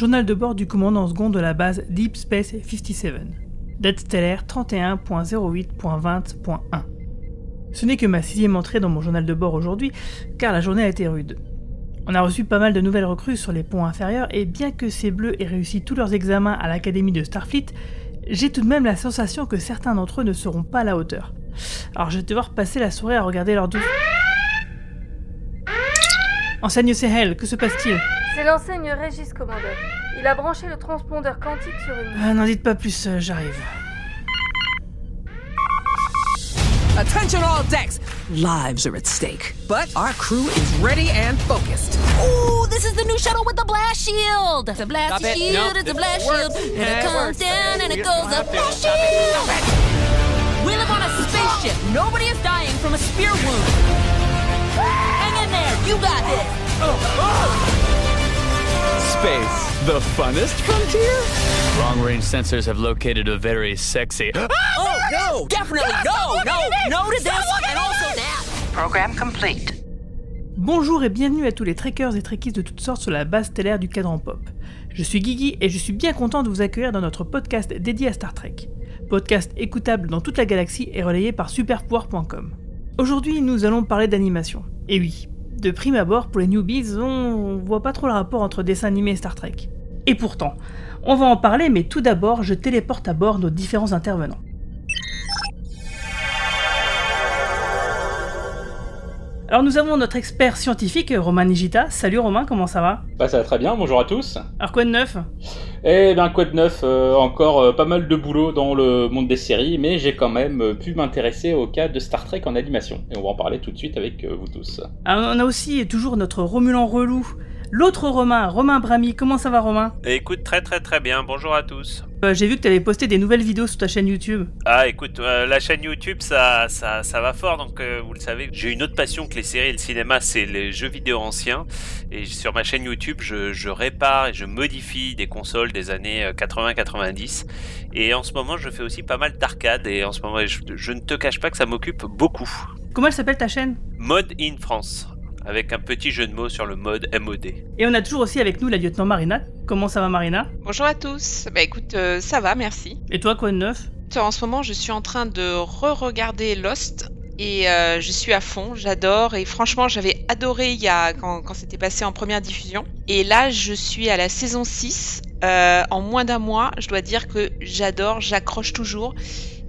journal de bord du commandant second de la base Deep Space 57. Date stellaire 31.08.20.1. Ce n'est que ma sixième entrée dans mon journal de bord aujourd'hui, car la journée a été rude. On a reçu pas mal de nouvelles recrues sur les ponts inférieurs, et bien que ces bleus aient réussi tous leurs examens à l'académie de Starfleet, j'ai tout de même la sensation que certains d'entre eux ne seront pas à la hauteur. Alors je vais devoir passer la soirée à regarder leurs douces. Enseigne Sehel, que se passe-t-il? C'est l'enseigne Régis, commandeur. Il a branché le transpondeur quantique sur une. Ah, N'en dites pas plus, euh, j'arrive. Attention all decks! Lives are at stake, but our crew is ready and focused. Ooh, this is the new shuttle with the blast shield. The blast Stop it. shield, No, it's a blast works. shield. And Yeah, it it comes works. down and it goes up. Blast Stop it. shield. Stop it. We live on a spaceship. Nobody is dying from a spear wound. Hang in there. You got this. Space, the funnest frontier? Long range sensors have located a very sexy. Oh, no. Definitely no. No. No to this and also that. Program complete. Bonjour et bienvenue à tous les trekkers et trekkies de toutes sortes sur la base stellaire du cadran pop. Je suis Guigui et je suis bien content de vous accueillir dans notre podcast dédié à Star Trek. Podcast écoutable dans toute la galaxie et relayé par superpouvoir.com. Aujourd'hui, nous allons parler d'animation. Et oui, de prime abord, pour les newbies, on voit pas trop le rapport entre dessin animé et Star Trek. Et pourtant, on va en parler, mais tout d'abord, je téléporte à bord nos différents intervenants. Alors nous avons notre expert scientifique, Romain Nigita. Salut Romain, comment ça va? Bah ça va très bien, bonjour à tous. Alors quoi de neuf? Eh bien quoi de neuf, euh, encore euh, pas mal de boulot dans le monde des séries, mais j'ai quand même euh, pu m'intéresser au cas de Star Trek en animation. Et on va en parler tout de suite avec vous tous. Alors, On a aussi toujours notre Romulan relou, l'autre Romain, Romain Brami. Comment ça va Romain? Écoute, très très très bien, bonjour à tous. Euh, J'ai vu que tu avais posté des nouvelles vidéos sur ta chaîne YouTube. Ah écoute, euh, la chaîne YouTube ça, ça, ça va fort, donc euh, vous le savez, j'ai une autre passion que les séries et le cinéma, c'est les jeux vidéo anciens. Et sur ma chaîne YouTube, je, je répare et je modifie des consoles des années euh, 80-90. Et en ce moment, je fais aussi pas mal d'arcade, et en ce moment, je, je ne te cache pas que ça m'occupe beaucoup. Comment elle s'appelle ta chaîne? Mode in France, avec un petit jeu de mots sur le mode MOD. Et on a toujours aussi avec nous la lieutenant Marina. Comment ça va Marina? Bonjour à tous. Bah écoute, euh, ça va, merci. Et toi quoi de neuf? En ce moment, je suis en train de re-regarder Lost et euh, je suis à fond, j'adore et franchement, j'avais adoré il y a quand, quand c'était passé en première diffusion. Et là, je suis à la saison 6 euh, en moins d'un mois. Je dois dire que j'adore, j'accroche toujours.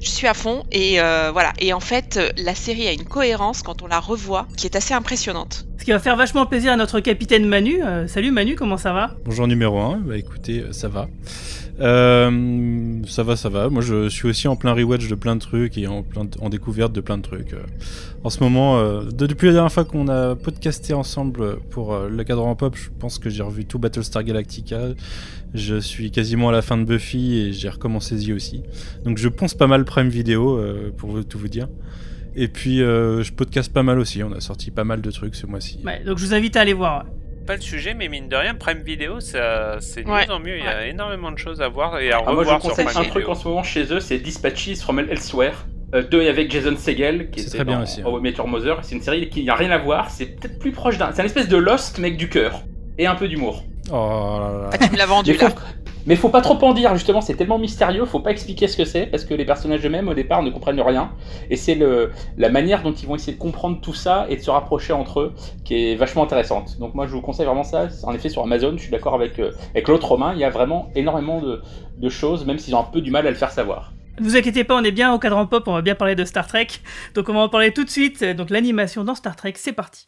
Je suis à fond et euh, voilà. Et en fait, la série a une cohérence quand on la revoit qui est assez impressionnante. Ce qui va faire vachement plaisir à notre capitaine Manu. Euh, salut Manu, comment ça va? Bonjour numéro 1, bah écoutez, euh, ça va. Euh, ça va, ça va. Moi je suis aussi en plein rewatch de plein de trucs et en, plein de- en découverte de plein de trucs. Euh, En ce moment, euh, de- depuis la dernière fois qu'on a podcasté ensemble pour euh, le cadran pop, je pense que j'ai revu tout Battlestar Galactica. Je suis quasiment à la fin de Buffy et j'ai recommencé The aussi. Donc je pense pas mal Prime Vidéo euh, pour tout vous dire. Et puis euh, je podcast pas mal aussi. On a sorti pas mal de trucs ce mois-ci. Ouais, donc je vous invite à aller voir. Pas le sujet, mais mine de rien, Prime Video, ça- c'est de Ouais. mieux en mieux. Il y a énormément de choses à voir et à Ah, moi je vous revoir sur conseille Prime un truc en ce moment chez eux, c'est Dispatches from Elsewhere. Euh, deux avec Jason Segel, qui C'est était très bien dans aussi, hein. Your Mother. C'est une série qui n'a rien à voir, c'est peut-être plus proche d'un. C'est un espèce de Lost, mec du cœur. Et un peu d'humour. Oh là là. Ah, tu me l'as vendu Mais faut, là. mais faut pas trop en dire, justement, c'est tellement mystérieux, faut pas expliquer ce que c'est, parce que les personnages eux-mêmes, au départ, ne comprennent rien. Et c'est le, la manière dont ils vont essayer de comprendre tout ça et de se rapprocher entre eux qui est vachement intéressante. Donc moi, je vous conseille vraiment ça. En effet, sur Amazon, je suis d'accord avec, euh, avec l'autre Romain, il y a vraiment énormément de, de choses, même s'ils ont un peu du mal à le faire savoir. Ne vous inquiétez pas, on est bien au cadran pop, on va bien parler de Star Trek. Donc on va en parler tout de suite. Donc l'animation dans Star Trek, c'est parti.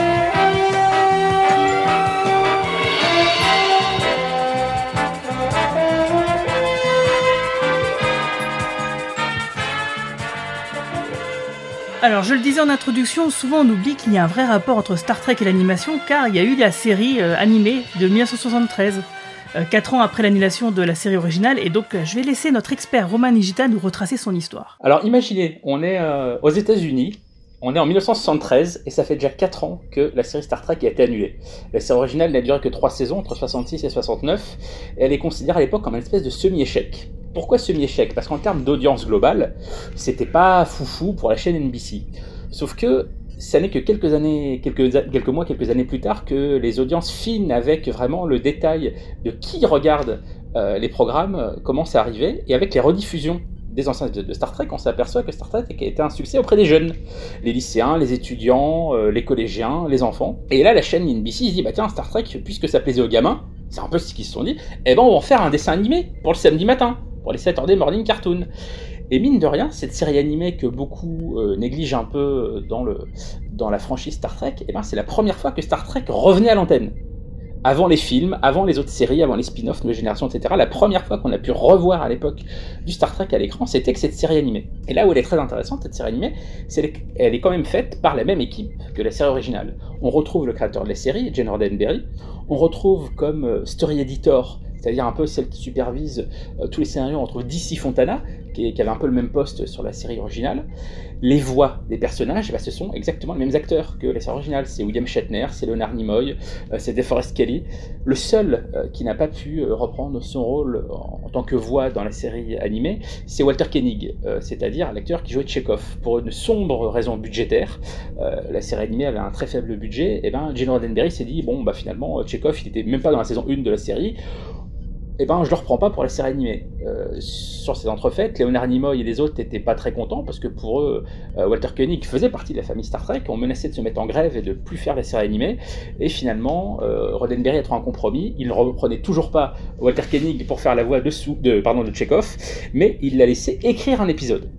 Alors, je le disais en introduction, souvent on oublie qu'il y a un vrai rapport entre Star Trek et l'animation, car il y a eu la série euh, animée de 1973, 4 ans après l'annulation de la série originale, et donc euh, je vais laisser notre expert Roman Nigita nous retracer son histoire. Alors imaginez, on est euh, aux États-Unis, on est en 1973 et ça fait déjà 4 ans que la série Star Trek a été annulée. La série originale n'a duré que 3 saisons, entre 66 et 69, et elle est considérée à l'époque comme une espèce de semi-échec. Pourquoi semi-échec? Parce qu'en termes d'audience globale, c'était pas foufou pour la chaîne NBC. Sauf que ça n'est que quelques années, quelques, mois, quelques années plus tard que les audiences fines avec vraiment le détail de qui regarde euh, les programmes euh, commencent à arriver et avec les rediffusions des anciens de Star Trek, on s'aperçoit que Star Trek a été un succès auprès des jeunes, les lycéens, les étudiants, euh, les collégiens, les enfants. Et là, la chaîne NBC se dit bah tiens Star Trek, puisque ça plaisait aux gamins, c'est un peu ce qu'ils se sont dit, eh ben on va en faire un dessin animé pour le samedi matin, pour les Saturday Morning Cartoon. Et mine de rien, cette série animée que beaucoup euh, négligent un peu dans, le, dans la franchise Star Trek, eh ben, c'est la première fois que Star Trek revenait à l'antenne. Avant les films, avant les autres séries, avant les spin-offs, Nouvelle Génération, etc., la première fois qu'on a pu revoir à l'époque du Star Trek à l'écran, c'était que cette série animée. Et là où elle est très intéressante, cette série animée, c'est qu'elle est quand même faite par la même équipe que la série originale. On retrouve le créateur de la série, Jane Roddenberry, on retrouve comme euh, story editor c'est-à-dire un peu celle qui supervise euh, tous les scénarios entre DC Fontana, qui, avait un peu le même poste sur la série originale. Les voix des personnages, bah, ce sont exactement les mêmes acteurs que la série originale. C'est William Shatner, c'est Leonard Nimoy, euh, c'est DeForest Kelly. Le seul euh, qui n'a pas pu reprendre son rôle en, tant que voix dans la série animée, c'est Walter Koenig, c'est-à-dire l'acteur qui jouait Chekhov. Pour une sombre raison budgétaire, la série animée avait un très faible budget, et ben Gene Roddenberry s'est dit, bon, bah finalement, Chekhov, il n'était même pas dans la saison 1 de la série, eh ben, je le reprends pas pour la série animée. Euh, sur ces entrefaites, Léonard Nimoy et les autres n'étaient pas très contents parce que pour eux, euh, Walter Koenig faisait partie de la famille Star Trek, on menaçait de se mettre en grève et de plus faire la série animée. Et finalement, euh, Roddenberry a trouvé un compromis. Il ne reprenait toujours pas Walter Koenig pour faire la voix de, de, pardon, de Chekhov, mais il l'a laissé écrire un épisode.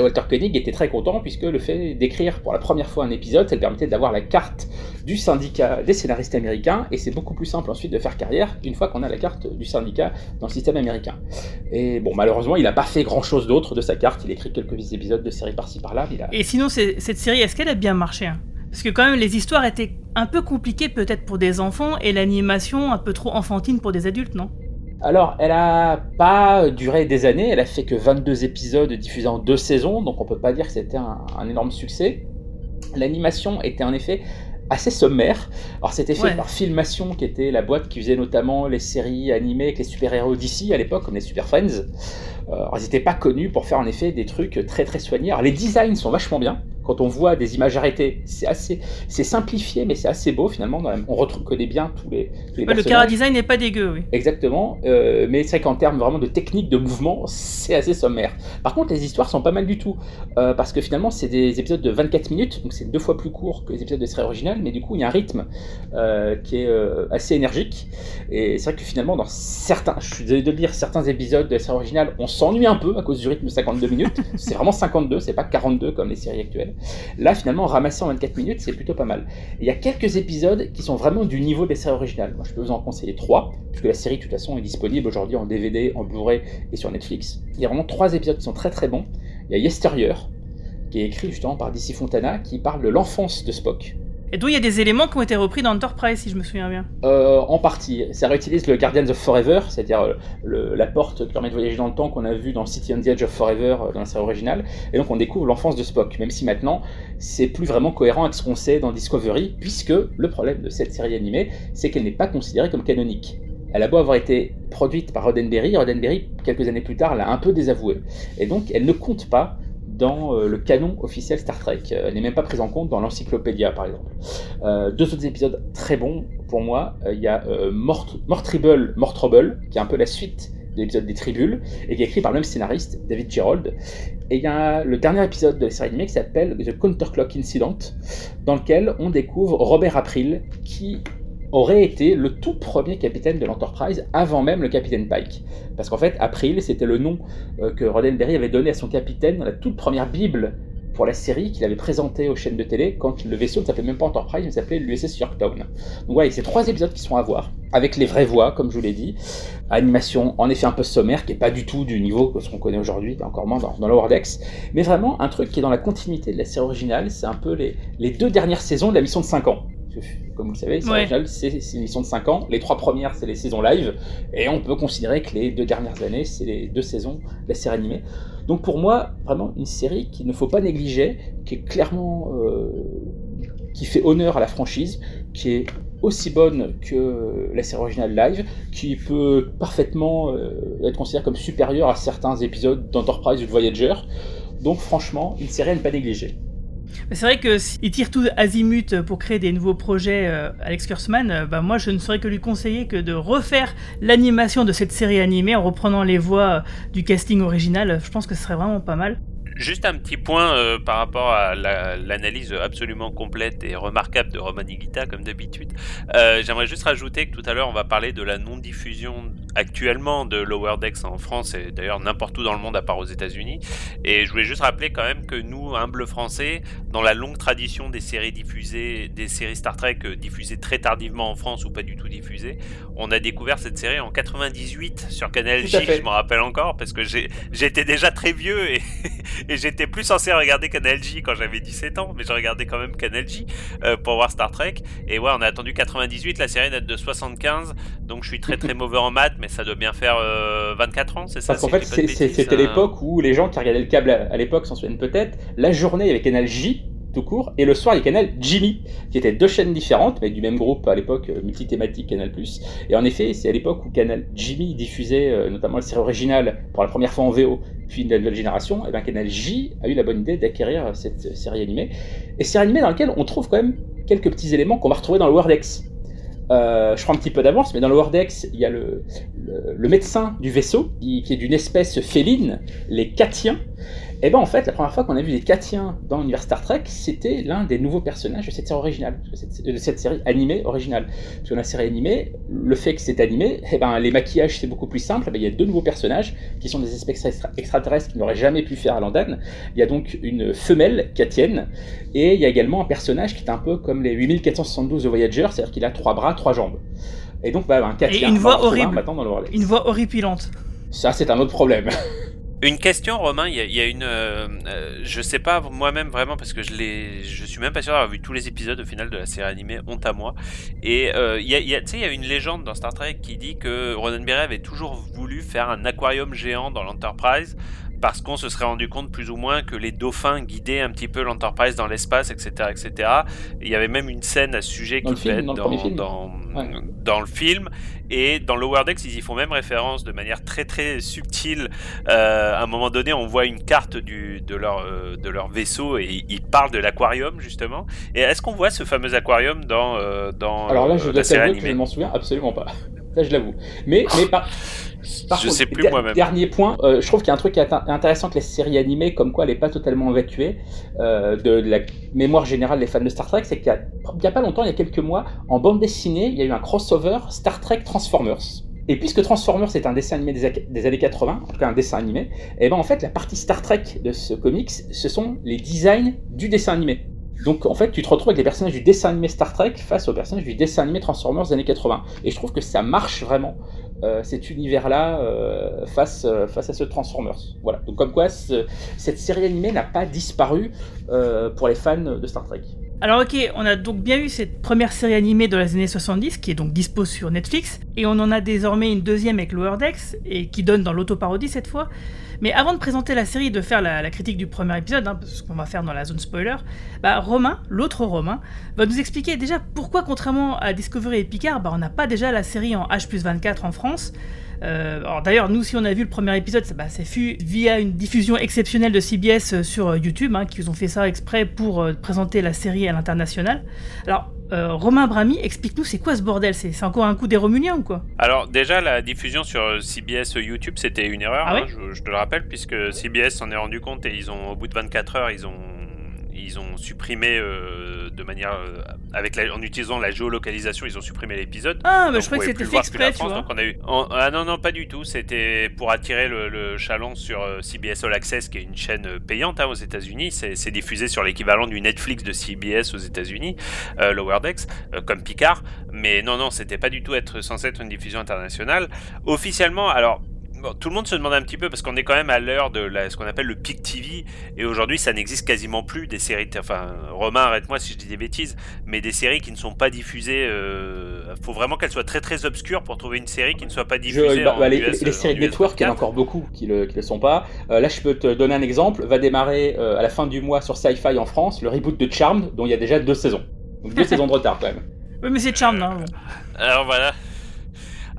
Walter Koenig était très content puisque le fait d'écrire pour la première fois un épisode, ça lui permettait d'avoir la carte du syndicat des scénaristes américains et c'est beaucoup plus simple ensuite de faire carrière une fois qu'on a la carte du syndicat dans le système américain. Et bon, malheureusement, il n'a pas fait grand chose d'autre de sa carte, il écrit quelques épisodes de série par-ci par-là. Et sinon, cette série, est-ce qu'elle a bien marché hein? Parce que quand même, les histoires étaient un peu compliquées peut-être pour des enfants et l'animation un peu trop enfantine pour des adultes, non? Alors, elle a pas duré des années, elle a fait que 22 épisodes diffusés en deux saisons, donc on peut pas dire que c'était un, énorme succès. L'animation était en effet assez sommaire. Alors c'était fait par Filmation, qui était la boîte qui faisait notamment les séries animées avec les super-héros d'ici à l'époque, comme les Super Friends. Euh, alors, ils n'étaient pas connus pour faire en effet des trucs très très soignés. Alors les designs sont vachement bien quand on voit des images arrêtées, c'est assez, c'est simplifié, mais c'est assez beau finalement. On reconnaît bien tous les, tous les Le cara design n'est pas dégueu, oui. Exactement, euh, mais c'est vrai qu'en termes vraiment de technique de mouvement, c'est assez sommaire. Par contre, les histoires sont pas mal du tout, euh, parce que finalement, c'est des épisodes de 24 minutes, donc c'est deux fois plus court que les épisodes de série originale, mais du coup, il y a un rythme euh, qui est assez énergique. Et c'est vrai que finalement, dans certains, je suis désolé de le dire, certains épisodes de la série originale, on s'ennuie un peu à cause du rythme de 52 minutes. c'est vraiment 52, c'est pas 42 comme les séries actuelles. Là, finalement, ramasser en 24 minutes, c'est plutôt pas mal. Il y a quelques épisodes qui sont vraiment du niveau des séries originales. Moi, je peux vous en conseiller trois, puisque la série, de toute façon, est disponible aujourd'hui en DVD, en Blu-ray et sur Netflix. Il y a vraiment trois épisodes qui sont très très bons. Il y a Yesteryear, qui est écrit justement par DC Fontana, qui parle de l'enfance de Spock. Et d'où il y a des éléments qui ont été repris dans Enterprise, si je me souviens bien. Euh, en partie. Ça réutilise le Guardians of Forever, c'est-à-dire euh, la porte qui permet de voyager dans le temps qu'on a vu dans City on the Edge of Forever euh, dans la série originale. Et donc on découvre l'enfance de Spock, même si maintenant c'est plus vraiment cohérent avec ce qu'on sait dans Discovery, puisque le problème de cette série animée, c'est qu'elle n'est pas considérée comme canonique. Elle a beau avoir été produite par Roddenberry, Roddenberry, quelques années plus tard, l'a un peu désavouée. Et donc elle ne compte pas dans euh, le canon officiel Star Trek. Elle n'est même pas prise en compte dans l'encyclopédia, par exemple. Euh, deux autres épisodes très bons pour moi. Euh, il y a Mort, Mortribble, Trouble, qui est un peu la suite de l'épisode des Tribules, et qui est écrit par le même scénariste, David Gerald. Et il y a le dernier épisode de la série animée qui s'appelle The Counterclock Incident, dans lequel on découvre Robert April, qui aurait été le tout premier capitaine de l'Enterprise avant même le capitaine Pike. Parce qu'en fait, April, c'était le nom euh, que Roddenberry avait donné à son capitaine dans la toute première Bible pour la série qu'il avait présentée aux chaînes de télé quand le vaisseau ne s'appelait même pas Enterprise, il s'appelait l'USS Yorktown. Donc ouais, c'est trois épisodes qui sont à voir, avec les vraies voix, comme je vous l'ai dit. Animation en effet un peu sommaire, qui est pas du tout du niveau que ce qu'on connaît aujourd'hui, encore moins dans, dans Decks, mais vraiment un truc qui est dans la continuité de la série originale, c'est un peu les, les deux dernières saisons de la mission de 5 ans comme vous le savez, Ouais. c'est une mission de 5 ans. Les trois premières, c'est les saisons live. Et on peut considérer que les deux dernières années, c'est les deux saisons de la série animée. Donc pour moi, vraiment une série qu'il ne faut pas négliger, qui est clairement. euh, qui fait honneur à la franchise, qui est aussi bonne que la série originale live, qui peut parfaitement euh, être considérée comme supérieure à certains épisodes d'Enterprise ou de Voyager. Donc franchement, une série à ne pas négliger. C'est vrai que s'il tire tout azimut pour créer des nouveaux projets, euh, Alex Kurtzman, euh, bah moi je ne saurais que lui conseiller que de refaire l'animation de cette série animée en reprenant les voix euh, du casting original. Je pense que ce serait vraiment pas mal. Juste un petit point euh, par rapport à la- l'analyse absolument complète et remarquable de Roman Higuita, comme d'habitude. Euh, J'aimerais juste rajouter que tout à l'heure, on va parler de la non-diffusion actuellement de Lower Decks en France et d'ailleurs n'importe où dans le monde à part aux États-Unis. Et je voulais juste rappeler quand même que nous, humbles Français, dans la longue tradition des séries diffusées, des séries Star Trek euh, diffusées très tardivement en France ou pas du tout diffusées, on a découvert cette série en 98 sur Canal J, je m'en rappelle encore, parce que j'étais déjà très vieux et, et j'étais plus censé regarder Canal J quand j'avais 17 ans, mais je regardais quand même Canal J euh, pour voir Star Trek. Et ouais, on a attendu 98, la série date de 75, donc je suis très très mauvais en maths, mais ça doit bien faire euh, 24 ans, c'est ça Parce qu'en fait, c'était l'époque où les gens qui regardaient le câble à, à l'époque s'en souviennent peut-être. La journée, avait Canal J, tout court, et le soir, il y a Canal Jimmy, qui étaient deux chaînes différentes, mais du même groupe à l'époque, euh, multithématique Canal+. Et en effet, c'est à l'époque où Canal Jimmy diffusait euh, notamment la série originale pour la première fois en VO, puis la nouvelle génération, et bien Canal J a eu la bonne idée d'acquérir cette euh, série animée. Et série animée dans laquelle on trouve quand même quelques petits éléments qu'on va retrouver dans le Wordex. Euh, je prends un petit peu d'avance, mais dans le Wordex, il y a le, le, le médecin du vaisseau, qui, qui est d'une espèce féline, les Catiens. Et ben en fait, la première fois qu'on a vu les Catiens dans l'univers Star Trek, c'était l'un des nouveaux personnages de cette série originale, de cette, série animée originale. Parce que dans la série animée, le fait que c'est animé, eh ben, les maquillages c'est beaucoup plus simple. Eh ben, il y a deux nouveaux personnages qui sont des espèces extra- extraterrestres qui n'auraient jamais pu faire à l'andane. Il y a donc une femelle Catienne, et il y a également un personnage qui est un peu comme les 8472 de Voyager, c'est-à-dire qu'il a trois bras, trois jambes. Et donc, bah, un Catien, Et une voix horrible. dans le Une voix horripilante. Ça, c'est un autre problème. Une question, Romain. Il y a, une, euh, euh, je sais pas moi-même vraiment parce que je l'ai, je suis même pas sûr d'avoir vu tous les épisodes au final de la série animée. Honte à moi. Et euh, y tu sais, il y a une légende dans Star Trek qui dit que Roddenberry avait toujours voulu faire un aquarium géant dans l'Enterprise parce qu'on se serait rendu compte plus ou moins que les dauphins guidaient un petit peu l'Enterprise dans l'espace, etc., etc. Et il y avait même une scène à ce sujet qui être dans le dans, premier film. dans, Ouais. dans le film. Et dans Lower Decks, ils y font même référence de manière très très subtile. Euh, à un moment donné, on voit une carte du, de, leur, euh, de leur vaisseau et ils parlent de l'aquarium justement. Et est-ce qu'on voit ce fameux aquarium dans, euh, dans Alors là, je la série que je animée? ne m'en souviens absolument pas. Ça, je l'avoue. Mais, mais par, par Je contre, sais plus moi-même. Dernier point, euh, je trouve qu'il y a un truc qui est int- intéressant que la série animée, comme quoi elle n'est pas totalement évacuée euh, de la mémoire générale des fans de Star Trek, c'est qu'il y a, pas longtemps, il y a quelques mois, en bande dessinée, il y a eu un crossover Star Trek Transformers. Et puisque Transformers est un dessin animé des, années 80, en tout cas un dessin animé, et ben en fait la partie Star Trek de ce comics, ce sont les designs du dessin animé. Donc en fait, tu te retrouves avec les personnages du dessin animé Star Trek face aux personnages du dessin animé Transformers des années 80. Et je trouve que ça marche vraiment, euh, cet univers-là, euh, face, euh, face à ce Transformers. Voilà. Donc comme quoi, ce- cette série animée n'a pas disparu pour les fans de Star Trek. Alors ok, on a donc bien eu cette première série animée de les années 70 qui est donc dispo sur Netflix et on en a désormais une deuxième avec Lower Decks et qui donne dans l'autoparodie cette fois. Mais avant de présenter la série et de faire la, critique du premier épisode, hein, ce qu'on va faire dans la zone spoiler, bah Romain, l'autre Romain, va nous expliquer déjà pourquoi contrairement à Discovery et Picard, bah on n'a pas déjà la série en H plus 24 en France. Euh, d'ailleurs, nous, si on a vu le premier épisode, ça, bah, via une diffusion exceptionnelle de CBS euh, sur euh, YouTube, hein, qui ont fait ça exprès pour présenter la série à l'international. Alors, euh, Romain Brami, explique-nous, c'est quoi ce bordel? C'est encore un coup des Romuliens ou quoi? Alors déjà la diffusion sur euh, CBS YouTube c'était une erreur, Ah hein, je, je te le rappelle puisque CBS s'en est rendu compte et ils ont au bout de 24 heures ils ont ils ont supprimé euh, de manière euh, avec la- en utilisant la géolocalisation, ils ont supprimé l'épisode. Ah, bah, Donc, je croyais que c'était fait exprès, tu France, vois. donc on a eu. ah non non pas du tout. C'était pour attirer le, le chaland sur euh, CBS All Access, qui est une chaîne payante hein, aux États-Unis. C'est diffusé sur l'équivalent du Netflix de CBS aux États-Unis, Lower Decks, comme Picard. Mais non non, c'était pas du tout être censé être une diffusion internationale. Officiellement, alors. Bon, tout le monde se demande un petit peu parce qu'on est quand même à l'heure de la- ce qu'on appelle le peak TV et aujourd'hui ça n'existe quasiment plus des séries. Enfin, Romain, arrête-moi si je dis des bêtises, mais des séries qui ne sont pas diffusées. euh, faut vraiment qu'elles soient très très obscures pour trouver une série qui ne soit pas Je- diffusée. bah, en bah, les, US, les séries de network, il y en a 24. encore beaucoup qui le, qui le sont pas. Euh, là, je peux te donner un exemple. Va démarrer euh, à la fin du mois sur Sci-Fi en France le reboot de Charmed, dont il y a déjà deux saisons. Donc deux saisons de retard quand même. Oui, mais c'est Charm, hein. bon. Alors voilà.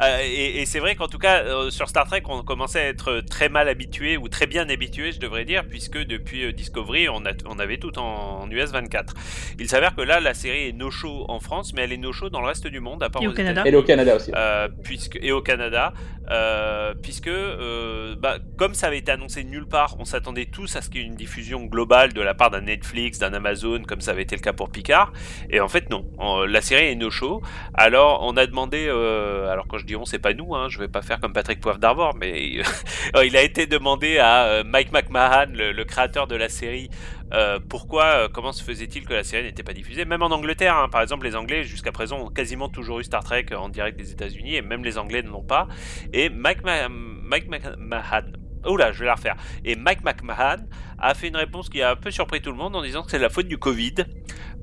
Euh, et, et c'est vrai qu'en tout cas, euh, sur Star Trek, on commençait à être très mal habitué, ou très bien habitué, je devrais dire, puisque depuis euh, Discovery, on, a, on avait tout en, en US 24. Il s'avère que là, la série est no-show en France, mais elle est no-show dans le reste du monde, à part Et au Canada. Et au Canada aussi. Euh, puisque, et au Canada, euh, puisque euh, bah, comme ça avait été annoncé nulle part, on s'attendait tous à ce qu'il y ait une diffusion globale de la part d'un Netflix, d'un Amazon, comme ça avait été le cas pour Picard. Et en fait, non. En- la série est no show. Alors, on a demandé, euh, alors quand je dis on, c'est pas nous, hein, je vais pas faire comme Patrick Poivre d'Arvor, mais euh, il a été demandé à euh, Mike McMahon, le, créateur de la série, euh, pourquoi, comment se faisait-il que la série n'était pas diffusée Même en Angleterre, hein, par exemple, les Anglais jusqu'à présent ont quasiment toujours eu Star Trek en direct des États-Unis, et même les Anglais ne l'ont pas. Et Mike, Ma- Mike McMahon, oula, je vais la refaire. Et Mike McMahon a fait une réponse qui a un peu surpris tout le monde en disant que c'est la faute du Covid.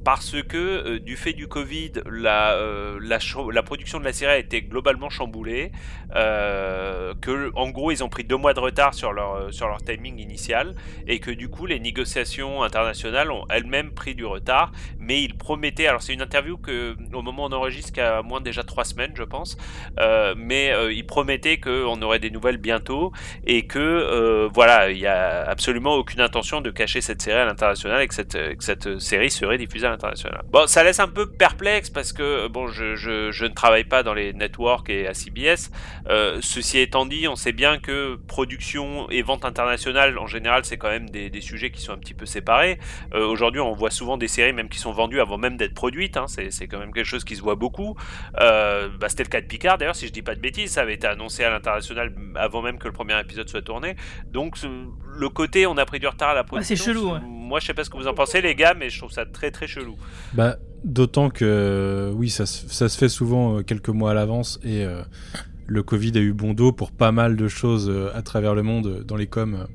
Parce que euh, du fait du Covid, la, euh, la, production de la série a été globalement chamboulée. euh, que en gros ils ont pris deux mois de retard sur leur, euh, sur leur timing initial et que du coup les négociations internationales ont elles-mêmes pris du retard. Mais ils promettaient, alors c'est une interview que au moment où on enregistre qu'à moins déjà trois semaines je pense, mais ils promettaient qu'on aurait des nouvelles bientôt et que voilà il y a absolument aucune intention de cacher cette série à l'international et que cette, que cette série serait diffusée à l'international. Bon ça laisse un peu perplexe parce que bon je, je, je ne travaille pas dans les networks et à CBS. Euh, ceci étant dit, on sait bien que production et vente internationale, en général, c'est quand même des, des sujets qui sont un petit peu séparés. Euh, Aujourd'hui, on voit souvent des séries même qui sont vendues avant même d'être produites. hein. C'est quand même quelque chose qui se voit beaucoup. Euh, bah, C'était le cas de Picard, d'ailleurs, si je dis pas de bêtises, ça avait été annoncé à l'international avant même que le premier épisode soit tourné. Donc, le côté on a pris du retard à la production. c'est chelou, ouais. Moi, je sais pas ce que vous en pensez, les gars, mais je trouve ça très très chelou. Bah, d'autant que euh, oui, ça, ça se fait souvent euh, quelques mois à l'avance et euh, le Covid a eu bon dos pour pas mal de choses à travers le monde dans les coms.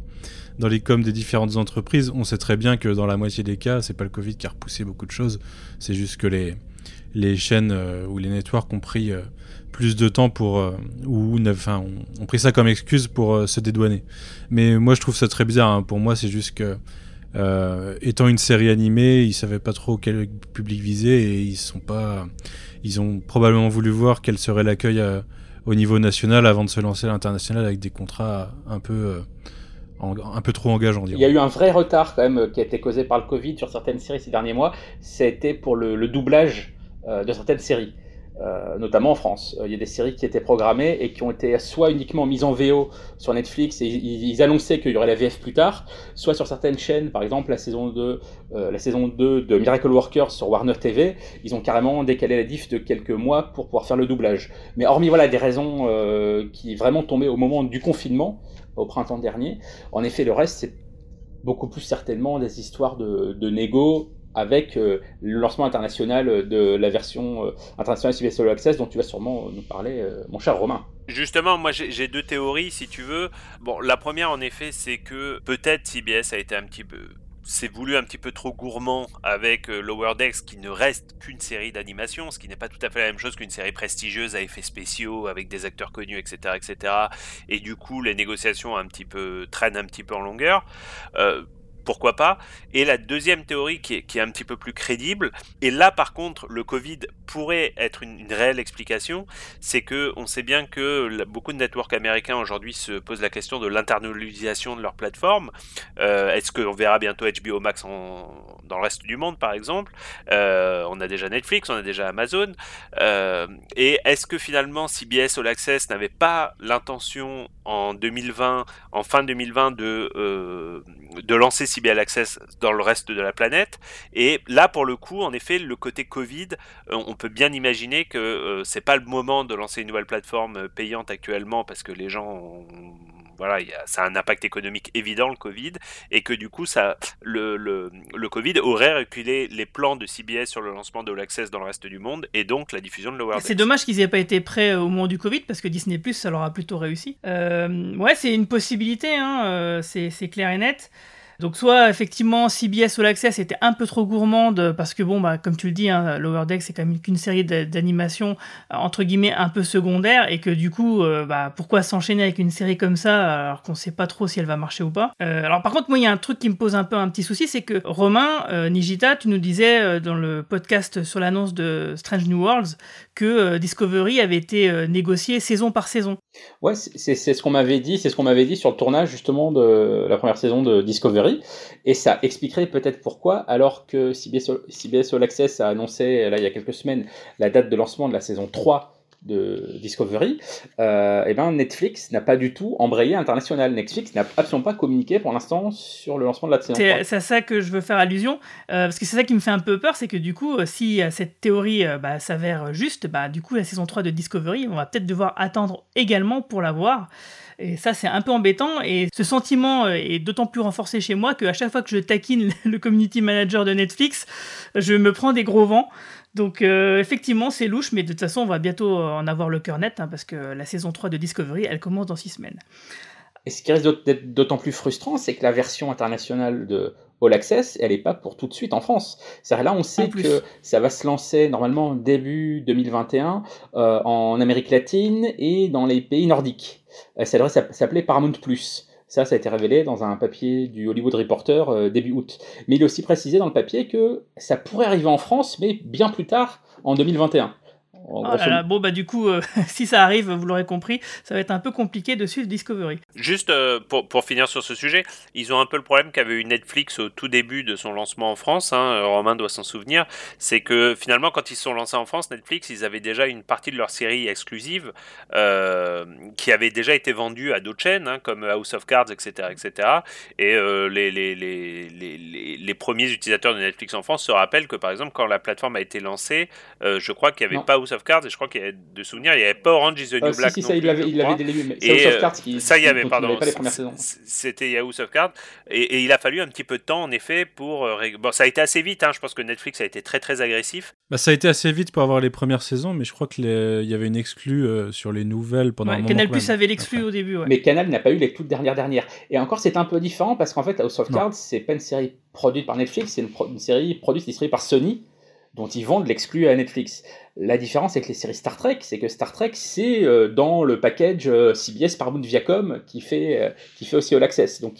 dans les coms des différentes entreprises, on sait très bien que dans la moitié des cas, c'est pas le Covid qui a repoussé beaucoup de choses, c'est juste que les, les chaînes ou les networks ont pris plus de temps pour ou enfin ont, ont pris ça comme excuse pour se dédouaner. Mais moi je trouve ça très bizarre. hein. Pour moi c'est juste que euh, étant une série animée, ils savaient pas trop quel public viser et ils sont pas. Ils ont probablement voulu voir quel serait l'accueil euh, au niveau national avant de se lancer à l'international avec des contrats un peu euh, en- un peu trop engageants. Il y a eu un vrai retard quand même qui a été causé par le Covid sur certaines séries ces derniers mois. C'était pour le, le doublage euh, de certaines séries, euh, notamment en France. Euh, Il y a des séries qui étaient programmées et qui ont été soit uniquement mises en VO sur Netflix et ils, annonçaient qu'il y aurait la VF plus tard, soit sur certaines chaînes, par exemple la saison 2, euh, la saison 2 de Miracle Workers sur Warner TV, ils ont carrément décalé la diff de quelques mois pour pouvoir faire le doublage. Mais hormis voilà des raisons euh, qui vraiment tombaient au moment du confinement, au printemps dernier, en effet, le reste, c'est beaucoup plus certainement des histoires de, de négo avec euh, le lancement international de la version euh, internationale CBS All Access dont tu vas sûrement nous parler, euh, mon cher Romain. Justement, moi j'ai deux théories si tu veux. Bon, la première en effet, c'est que peut-être CBS a été un petit peu c'est voulu un petit peu trop gourmand avec Lower Decks qui ne reste qu'une série d'animation, ce qui n'est pas tout à fait la même chose qu'une série prestigieuse à effets spéciaux avec des acteurs connus, etc., etc. Et du coup, les négociations un petit peu traînent un petit peu en longueur. Pourquoi pas. Et la deuxième théorie qui est, un petit peu plus crédible, et là par contre le Covid pourrait être une, réelle explication, c'est que on sait bien que beaucoup de networks américains aujourd'hui se posent la question de l'internalisation de leur plateforme. Euh, Est-ce qu'on verra bientôt HBO Max dans le reste du monde, par exemple? Euh, On a déjà Netflix, on a déjà Amazon. Euh, et est-ce que finalement CBS All Access n'avait pas l'intention en 2020, en fin 2020, de, de lancer CBS All Access dans le reste de la planète? Et là, pour le coup, en effet, le côté Covid, on peut bien imaginer que euh, c'est pas le moment de lancer une nouvelle plateforme euh, payante actuellement parce que les gens ont- voilà, il y a- ça a un impact économique évident le Covid et que du coup ça le, le, le Covid aurait reculé les plans de CBS sur le lancement de All Access dans le reste du monde et donc la diffusion de Lower C'est dommage qu'ils aient pas été prêts au moment du Covid parce que Disney Plus ça leur a plutôt réussi. Euh, ouais, c'est une possibilité, hein, euh, c'est clair et net. Donc soit effectivement CBS All Access était un peu trop gourmande parce que bon bah comme tu le dis hein, Lower Deck c'est quand même qu'une série d'a- d'animation entre guillemets un peu secondaire et que du coup euh, bah pourquoi s'enchaîner avec une série comme ça alors qu'on sait pas trop si elle va marcher ou pas? Euh, alors par contre moi il y a un truc qui me pose un peu un petit souci c'est que Romain euh, Nijita tu nous disais euh, dans le podcast sur l'annonce de Strange New Worlds que euh, Discovery avait été euh, négocié saison par saison. Ouais, c'est ce qu'on m'avait dit, c'est ce qu'on m'avait dit sur le tournage justement de la première saison de Discovery, et ça expliquerait peut-être pourquoi, alors que CBS, CBS All Access a annoncé là il y a quelques semaines la date de lancement de la saison 3 de Discovery, euh, et ben Netflix n'a pas du tout embrayé international. Netflix n'a absolument pas communiqué pour l'instant sur le lancement de la saison 3. C'est à ça que je veux faire allusion, euh, parce que c'est ça qui me fait un peu peur, c'est que du coup, euh, si cette théorie bah, s'avère juste, bah, du coup, la saison 3 de Discovery, on va peut-être devoir attendre également pour la voir. Et ça, c'est un peu embêtant. Et ce sentiment est d'autant plus renforcé chez moi qu'à chaque fois que je taquine le community manager de Netflix, je me prends des gros vents. Donc euh, effectivement, c'est louche, mais de toute façon, on va bientôt euh, en avoir le cœur net, hein, parce que la saison 3 de Discovery, elle commence dans 6 semaines. Et ce qui d'aut- d'être d'autant plus frustrant, c'est que la version internationale de All Access, elle n'est pas pour tout de suite en France. C'est-à-dire là, on sait que ça va se lancer normalement début 2021 euh, en Amérique latine et dans les pays nordiques. Euh, ça devrait s'app- s'appeler Paramount Plus. Ça, ça a été révélé dans un papier du Hollywood Reporter euh, début août. Mais il est aussi précisé dans le papier que ça pourrait arriver en France, mais bien plus tard, en 2021. En Oh grosso là là, bon bah du coup, euh, si ça arrive, vous l'aurez compris, ça va être un peu compliqué de suivre Discovery. Juste euh, pour, pour finir sur ce sujet, ils ont un peu le problème qu'avait eu Netflix au tout début de son lancement en France, hein, Romain doit s'en souvenir, c'est que finalement quand ils se sont lancés en France, Netflix, ils avaient déjà une partie de leur série exclusive euh, qui avait déjà été vendue à d'autres chaînes, hein, comme House of Cards, etc. etc. Et euh, les, les, les, les, les, les premiers utilisateurs de Netflix en France se rappellent que par exemple quand la plateforme a été lancée, euh, je crois qu'il n'y avait Non. pas House of Cards et je crois qu'il y avait de souvenirs, il n'y avait pas Orange is the New Euh, Black si, non ça, il plus, l'avait- il l'avait crois. dès le début, mais c'est Et, House of euh, Cards qui- ça y avait, pardon. C'était House of Cards. Et, et il a fallu un petit peu de temps, en effet, pour. euh, Bon, ça a été assez vite, hein, je pense que Netflix a été très très agressif. Bah, ça a été assez vite pour avoir les premières saisons, mais je crois qu'il y avait une exclue euh, sur les nouvelles pendant un moment. Canal Plus avait l'exclu au début, ouais. Mais Canal n'a pas eu les toutes dernières dernières. Et encore, c'est un peu différent parce qu'en fait, House of. Cards, c'est pas une série produite par Netflix, c'est une, pro- une série produite et distribuée par Sony, dont ils vendent l'exclu à Netflix. La différence avec les séries Star Trek, c'est que Star Trek, c'est euh, dans le package euh, CBS Paramount Viacom qui fait, euh, qui fait aussi All Access. Donc,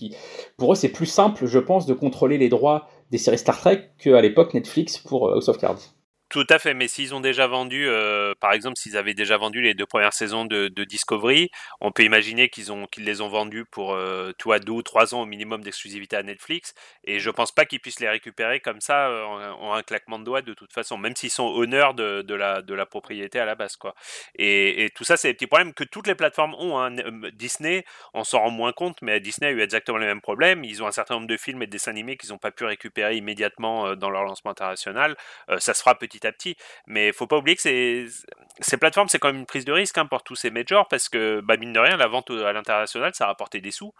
pour eux, c'est plus simple, je pense, de contrôler les droits des séries Star Trek qu'à l'époque Netflix pour House of Cards. Tout à fait, mais s'ils ont déjà vendu, euh, par exemple, s'ils avaient déjà vendu les deux premières saisons de, Discovery, on peut imaginer qu'ils ont qu'ils les ont vendus pour euh, deux ou trois ans au minimum d'exclusivité à Netflix, et je pense pas qu'ils puissent les récupérer comme ça euh, en, un claquement de doigts de toute façon, même s'ils sont honneurs de, la de la propriété à la base quoi. Et, et tout ça, c'est des petits problèmes que toutes les plateformes ont. hein. Euh, Disney, on s'en rend moins compte, mais Disney a eu exactement les mêmes problèmes. Ils ont un certain nombre de films et de dessins animés qu'ils n'ont pas pu récupérer immédiatement dans leur lancement international. Ça se fera petit à petit. Mais faut pas oublier que ces, plateformes, c'est quand même une prise de risque hein, pour tous ces majors, parce que, bah, mine de rien, la vente à l'international, ça a rapporté des sous.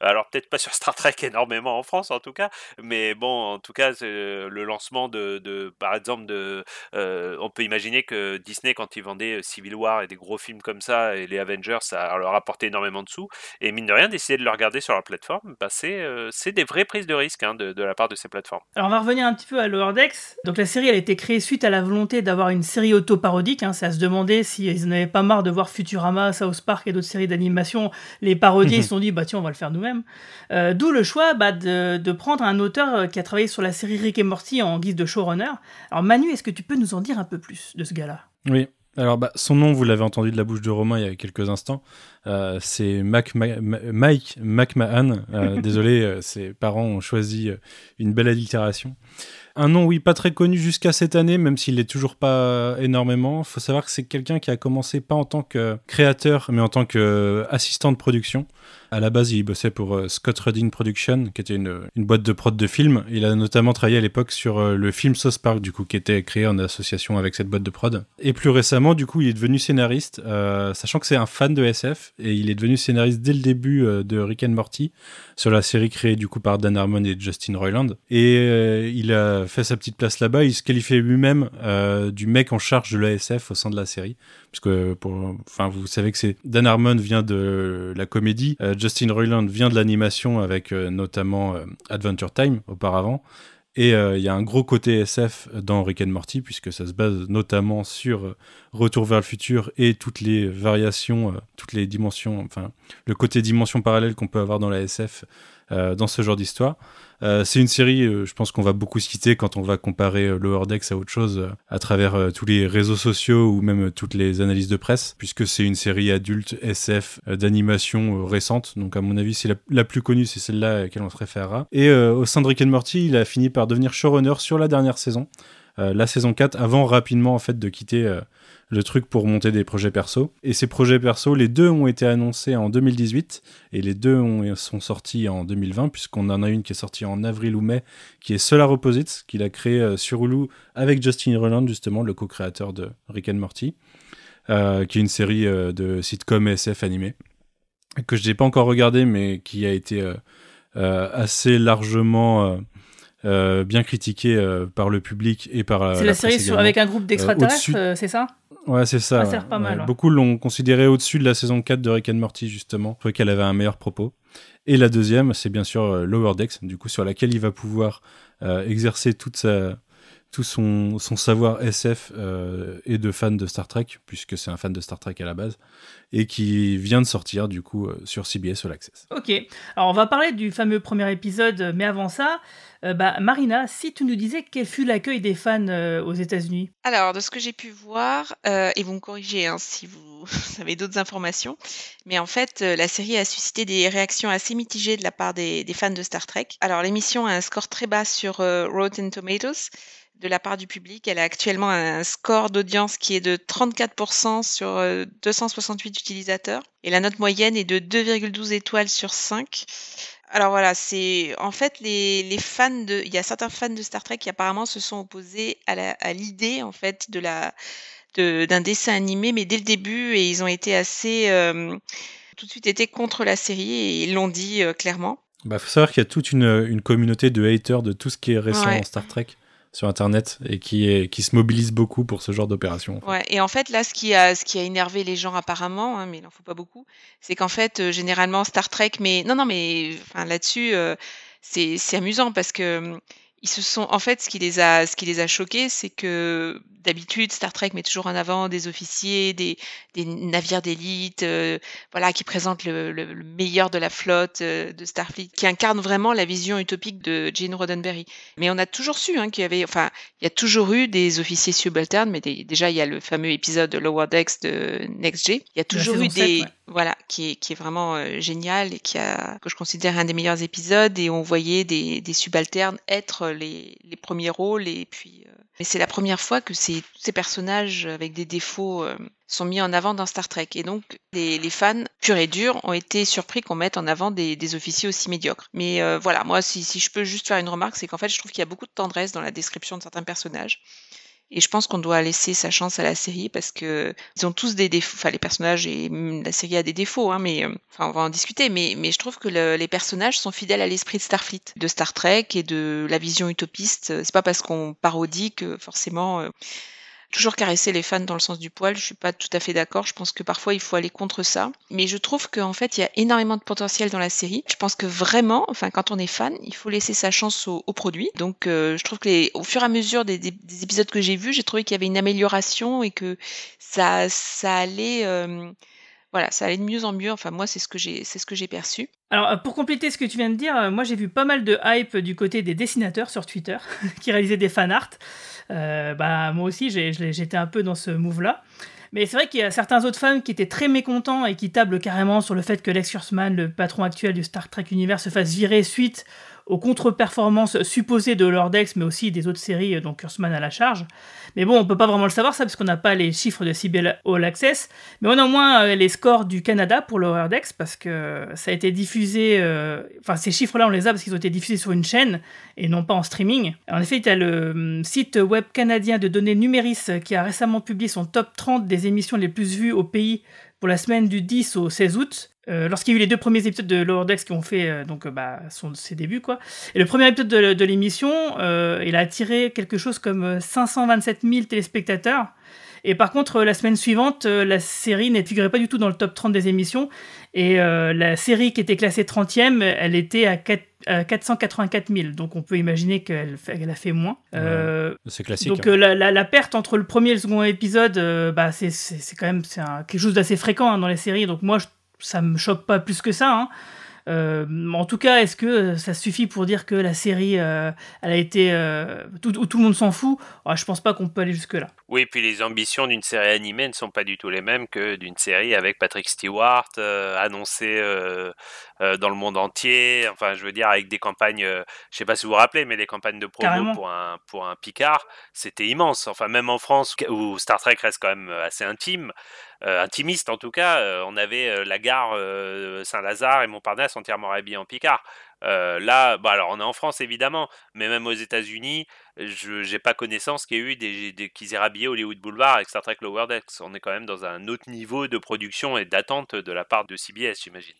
Alors peut-être pas sur Star Trek énormément en France en tout cas, mais bon en tout cas euh, le lancement de, de par exemple de, euh, on peut imaginer que Disney quand ils vendaient euh, Civil War et des gros films comme ça et les Avengers ça leur apportait énormément de sous et mine de rien d'essayer de le regarder sur leur plateforme, bah, c'est euh, des vraies prises de risque hein, de, de la part de ces plateformes. Alors on va revenir un petit peu à Lower Decks. Donc la série elle a été créée suite à la volonté d'avoir une série auto-parodique. Hein, c'est à se demander s'ils n'avaient pas marre de voir Futurama, South Park et d'autres séries d'animation les parodier. Ils se sont dit, bah tiens, on va le faire nous-mêmes. Euh, D'où le choix bah, de, de prendre un auteur euh, qui a travaillé sur la série Rick et Morty en guise de showrunner. Alors Manu, est-ce que tu peux nous en dire un peu plus de ce gars-là? Oui. Alors, bah, son nom, vous l'avez entendu de la bouche de Romain il y a quelques instants. Euh, c'est Mac Ma- Ma- Mike McMahon. Euh, désolé, ses parents ont choisi une belle allitération. Un nom, oui, pas très connu jusqu'à cette année, même s'il est toujours pas énormément. Faut savoir que c'est quelqu'un qui a commencé pas en tant que créateur, mais en tant qu'assistant de production. À la base, il bossait pour euh, Scott Rudin Production, qui était une, boîte de prod de films. Il a notamment travaillé à l'époque sur euh, le film South Park, du coup, qui était créé en association avec cette boîte de prod. Et plus récemment, du coup, il est devenu scénariste, euh, sachant que c'est un fan de SF, et il est devenu scénariste dès le début de Rick and Morty, sur la série créée du coup par Dan Harmon et Justin Roiland. Et il a fait sa petite place là-bas. Il se qualifiait lui-même du mec en charge de l'ASF au sein de la série, puisque pour, enfin, vous savez que c'est Dan Harmon vient de la comédie, euh, Justin Roiland vient de l'animation avec euh, notamment euh, Adventure Time auparavant. Et il y a un gros côté SF dans Rick and Morty, puisque ça se base notamment sur Retour vers le futur et toutes les variations, toutes les dimensions, enfin, le côté dimension parallèle qu'on peut avoir dans la SF dans ce genre d'histoire. Euh, c'est une série, euh, je pense qu'on va beaucoup citer quand on va comparer euh, Lower Decks à autre chose euh, à travers euh, tous les réseaux sociaux ou même euh, toutes les analyses de presse, puisque c'est une série adulte SF euh, d'animation euh, récente. Donc à mon avis, c'est la, plus connue, c'est celle-là à laquelle on se référera. Et euh, au sein de Rick and Morty, il a fini par devenir showrunner sur la dernière saison, euh, la saison 4, avant rapidement en fait de quitter euh, le truc pour monter des projets perso. Et ces projets perso, les deux ont été annoncés en 2018 et les deux ont- sont sortis en 2020 puisqu'on en a une qui est sortie en avril ou mai qui est Solar Opposites qu'il a créé euh, sur Hulu avec Justin Roiland justement le co-créateur de Rick and Morty euh, qui est une série euh, de sitcom SF animé que je n'ai pas encore regardé mais qui a été euh, assez largement euh, bien critiqué euh, par le public et par C'est la, série sur, avec un groupe d'extraterrestres, euh, c'est ça? Ouais, c'est ça. Ça sert pas mal, Ouais. Beaucoup l'ont considéré au-dessus de la saison 4 de Rick and Morty, justement. Je trouvais qu'elle avait un meilleur propos. Et la deuxième, c'est bien sûr euh, Lower Decks, du coup, sur laquelle il va pouvoir euh, exercer toute sa, tout son, son savoir SF euh, et de fan de Star Trek, puisque c'est un fan de Star Trek à la base, et qui vient de sortir, du coup, euh, sur CBS All Access. Ok, alors on va parler du fameux premier épisode, mais avant ça, euh, bah, Marina, si tu nous disais quel fut l'accueil des fans euh, aux États-Unis? Alors, de ce que j'ai pu voir, euh, et vous me corrigez hein, si vous avez d'autres informations, mais en fait, euh, la série a suscité des réactions assez mitigées de la part des, des fans de Star Trek. Alors, l'émission a un score très bas sur euh, Rotten Tomatoes de la part du public. Elle a actuellement un score d'audience qui est de 34% sur euh, 268 utilisateurs, et la note moyenne est de 2,12 étoiles sur 5. Alors voilà, c'est en fait les, les fans de, il y a certains fans de Star Trek qui apparemment se sont opposés à l'idée en fait de la de- d'un dessin animé, mais dès le début et ils ont été assez euh, tout de suite été contre la série et ils l'ont dit euh, clairement. Bah, faut savoir qu'il y a toute une, une communauté de haters de tout ce qui est récent Ouais. en Star Trek sur Internet et qui, qui se mobilise beaucoup pour ce genre d'opération. Ouais, et en fait, là, ce qui a, ce qui a énervé les gens apparemment, hein, mais il n'en faut pas beaucoup, c'est qu'en fait, euh, généralement, Star Trek, mais non, non, mais là-dessus, euh, c'est c'est amusant parce que hum, ils se sont, en fait, ce qui les a, ce qui les a choqués, c'est que d'habitude, Star Trek met toujours en avant des officiers, des, des navires d'élite, euh, voilà, qui présentent le, le- le meilleur de la flotte euh, de Starfleet, qui incarnent vraiment la vision utopique de Gene Roddenberry. Mais on a toujours su hein, qu'il y avait, enfin, il y a toujours eu des officiers subalternes, mais des- déjà il y a le fameux épisode de Lower Decks de Next G. Il y a toujours eu des, ouais. Voilà, qui est, qui est vraiment euh, génial et qui a, que je considère un des meilleurs épisodes. Et on voyait des, des subalternes être les, les premiers rôles. Et puis, euh, mais c'est la première fois que ces, ces personnages avec des défauts euh, sont mis en avant dans Star Trek. Et donc, les, les fans purs et durs ont été surpris qu'on mette en avant des, des officiers aussi médiocres. Mais euh, voilà, moi, si, si je peux juste faire une remarque, c'est qu'en fait, je trouve qu'il y a beaucoup de tendresse dans la description de certains personnages. Et je pense qu'on doit laisser sa chance à la série parce que ils ont tous des défauts. Enfin, les personnages et la série a des défauts, hein, mais euh, enfin, on va en discuter. Mais, je trouve que le- les personnages sont fidèles à l'esprit de Starfleet, de Star Trek et de la vision utopiste. C'est pas parce qu'on parodie que forcément. euh, toujours caresser les fans dans le sens du poil. Je suis pas tout à fait d'accord. Je pense que parfois il faut aller contre ça. Mais je trouve qu'en fait il y a énormément de potentiel dans la série. Je pense que vraiment, enfin quand on est fan, il faut laisser sa chance au, produit. Donc euh, je trouve que les, au fur et à mesure des, épisodes que j'ai vus, j'ai trouvé qu'il y avait une amélioration et que ça, ça allait. Euh, voilà, ça allait de mieux en mieux. Enfin, moi, c'est ce que j'ai, c'est ce que j'ai perçu. Alors, euh, pour compléter ce que tu viens de dire, moi, j'ai vu pas mal de hype du côté des dessinateurs sur Twitter qui réalisaient des fan art. bah, moi aussi, j'étais un peu dans ce move-là. Mais c'est vrai qu'il y a certains autres fans qui étaient très mécontents et qui tablent carrément sur le fait que Lex Kurtzman, le patron actuel du Star Trek Universe, se fasse virer suite aux contre-performances supposées de Lord X, mais aussi des autres séries dont Kurtzman a la charge. Mais bon, on peut pas vraiment le savoir ça, parce qu'on n'a pas les chiffres de CBL All Access, mais on a au moins euh, les scores du Canada pour Lower Decks, parce que ça a été diffusé, euh, enfin ces chiffres-là on les a parce qu'ils ont été diffusés sur une chaîne, et non pas en streaming. En effet, il y a le site web canadien de données Numéris qui a récemment publié son top 30 des émissions les plus vues au pays pour la semaine du 10 au 16 août. Euh, lorsqu'il y a eu les deux premiers épisodes de Lower Decks qui ont fait euh, donc euh, bah, son, ses débuts quoi. Et le premier épisode de, l'émission, il a attiré quelque chose comme 527 000 téléspectateurs. Et par contre, la semaine suivante, la série ne figurait pas du tout dans le top 30 des émissions. Et la série qui était classée 30e, elle était à, 484 000. Donc on peut imaginer qu'elle a fait moins. c'est classique. Donc hein. la, perte entre le premier et le second épisode, bah, c'est quand même quelque chose d'assez fréquent hein, dans les séries. Donc moi, je ça me choque pas plus que ça. Hein. Euh, en tout cas, est-ce que ça suffit pour dire que la série, euh, elle a été euh, tout, tout, le monde s'en fout? Ah, Je pense pas qu'on peut aller jusque là. Oui, puis les ambitions d'une série animée ne sont pas du tout les mêmes que d'une série avec Patrick Stewart annoncée dans le monde entier. Enfin, je veux dire avec des campagnes, je sais pas si vous vous rappelez, mais les campagnes de promo pour un pour un Picard, c'était immense. Enfin, même en France où Star Trek reste quand même assez intime. Euh, intimiste en tout cas, euh, on avait euh, la gare Saint-Lazare et Montparnasse entièrement habillés en Picard. là, bah alors on est en France évidemment, mais même aux États-Unis, je n'ai pas connaissance qu'il y ait eu des, qu'ils aient rhabillé Hollywood Boulevard avec Star Trek Lower Decks. On est quand même dans un autre niveau de production et d'attente de la part de CBS, j'imagine.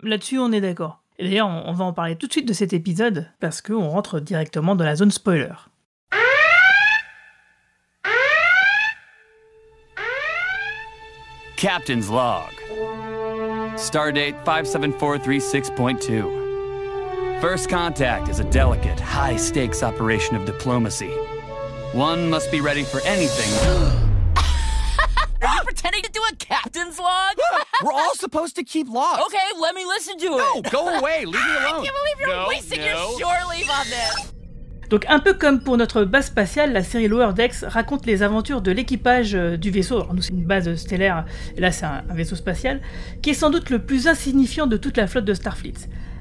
Là-dessus, on est d'accord. Et d'ailleurs, on va en parler tout de suite de cet épisode parce qu'on rentre directement dans la zone spoiler. Captain's Log. Stardate 57436.2. First contact is a delicate, high stakes operation of diplomacy. One must be ready for anything. Are you pretending to do a captain's log? We're all supposed to keep logs. Okay, let me listen to it. No, go away. Leave me alone. I can't believe you're no, wasting no. your shore leave on this. Donc un peu comme pour notre base spatiale, la série Lower Decks raconte les aventures de l'équipage euh, du vaisseau, alors nous c'est une base stellaire, et là c'est un, vaisseau spatial, qui est sans doute le plus insignifiant de toute la flotte de Starfleet.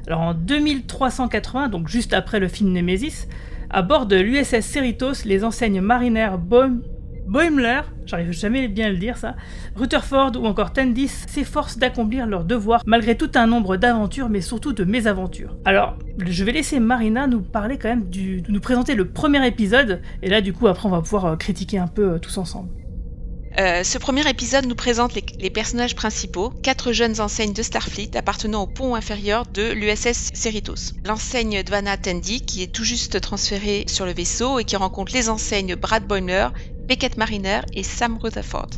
Alors en 2380, donc juste après le film Nemesis, à bord de l'USS Cerritos, les enseignes marinaires Bohm, Boimler, j'arrive jamais bien à le dire ça, Rutherford ou encore Tendis s'efforcent d'accomplir leur devoir malgré tout un nombre d'aventures mais surtout de mésaventures. Alors, je vais laisser Marina nous parler quand même du, nous présenter le premier épisode et là du coup après on va pouvoir euh, critiquer un peu euh, tous ensemble. Euh, ce premier épisode nous présente les, personnages principaux, quatre jeunes enseignes de Starfleet appartenant au pont inférieur de l'USS Cerritos. L'enseigne Dwana Tendi, qui est tout juste transférée sur le vaisseau et qui rencontre les enseignes Brad Boimler, Beckett Mariner et Sam Rutherford.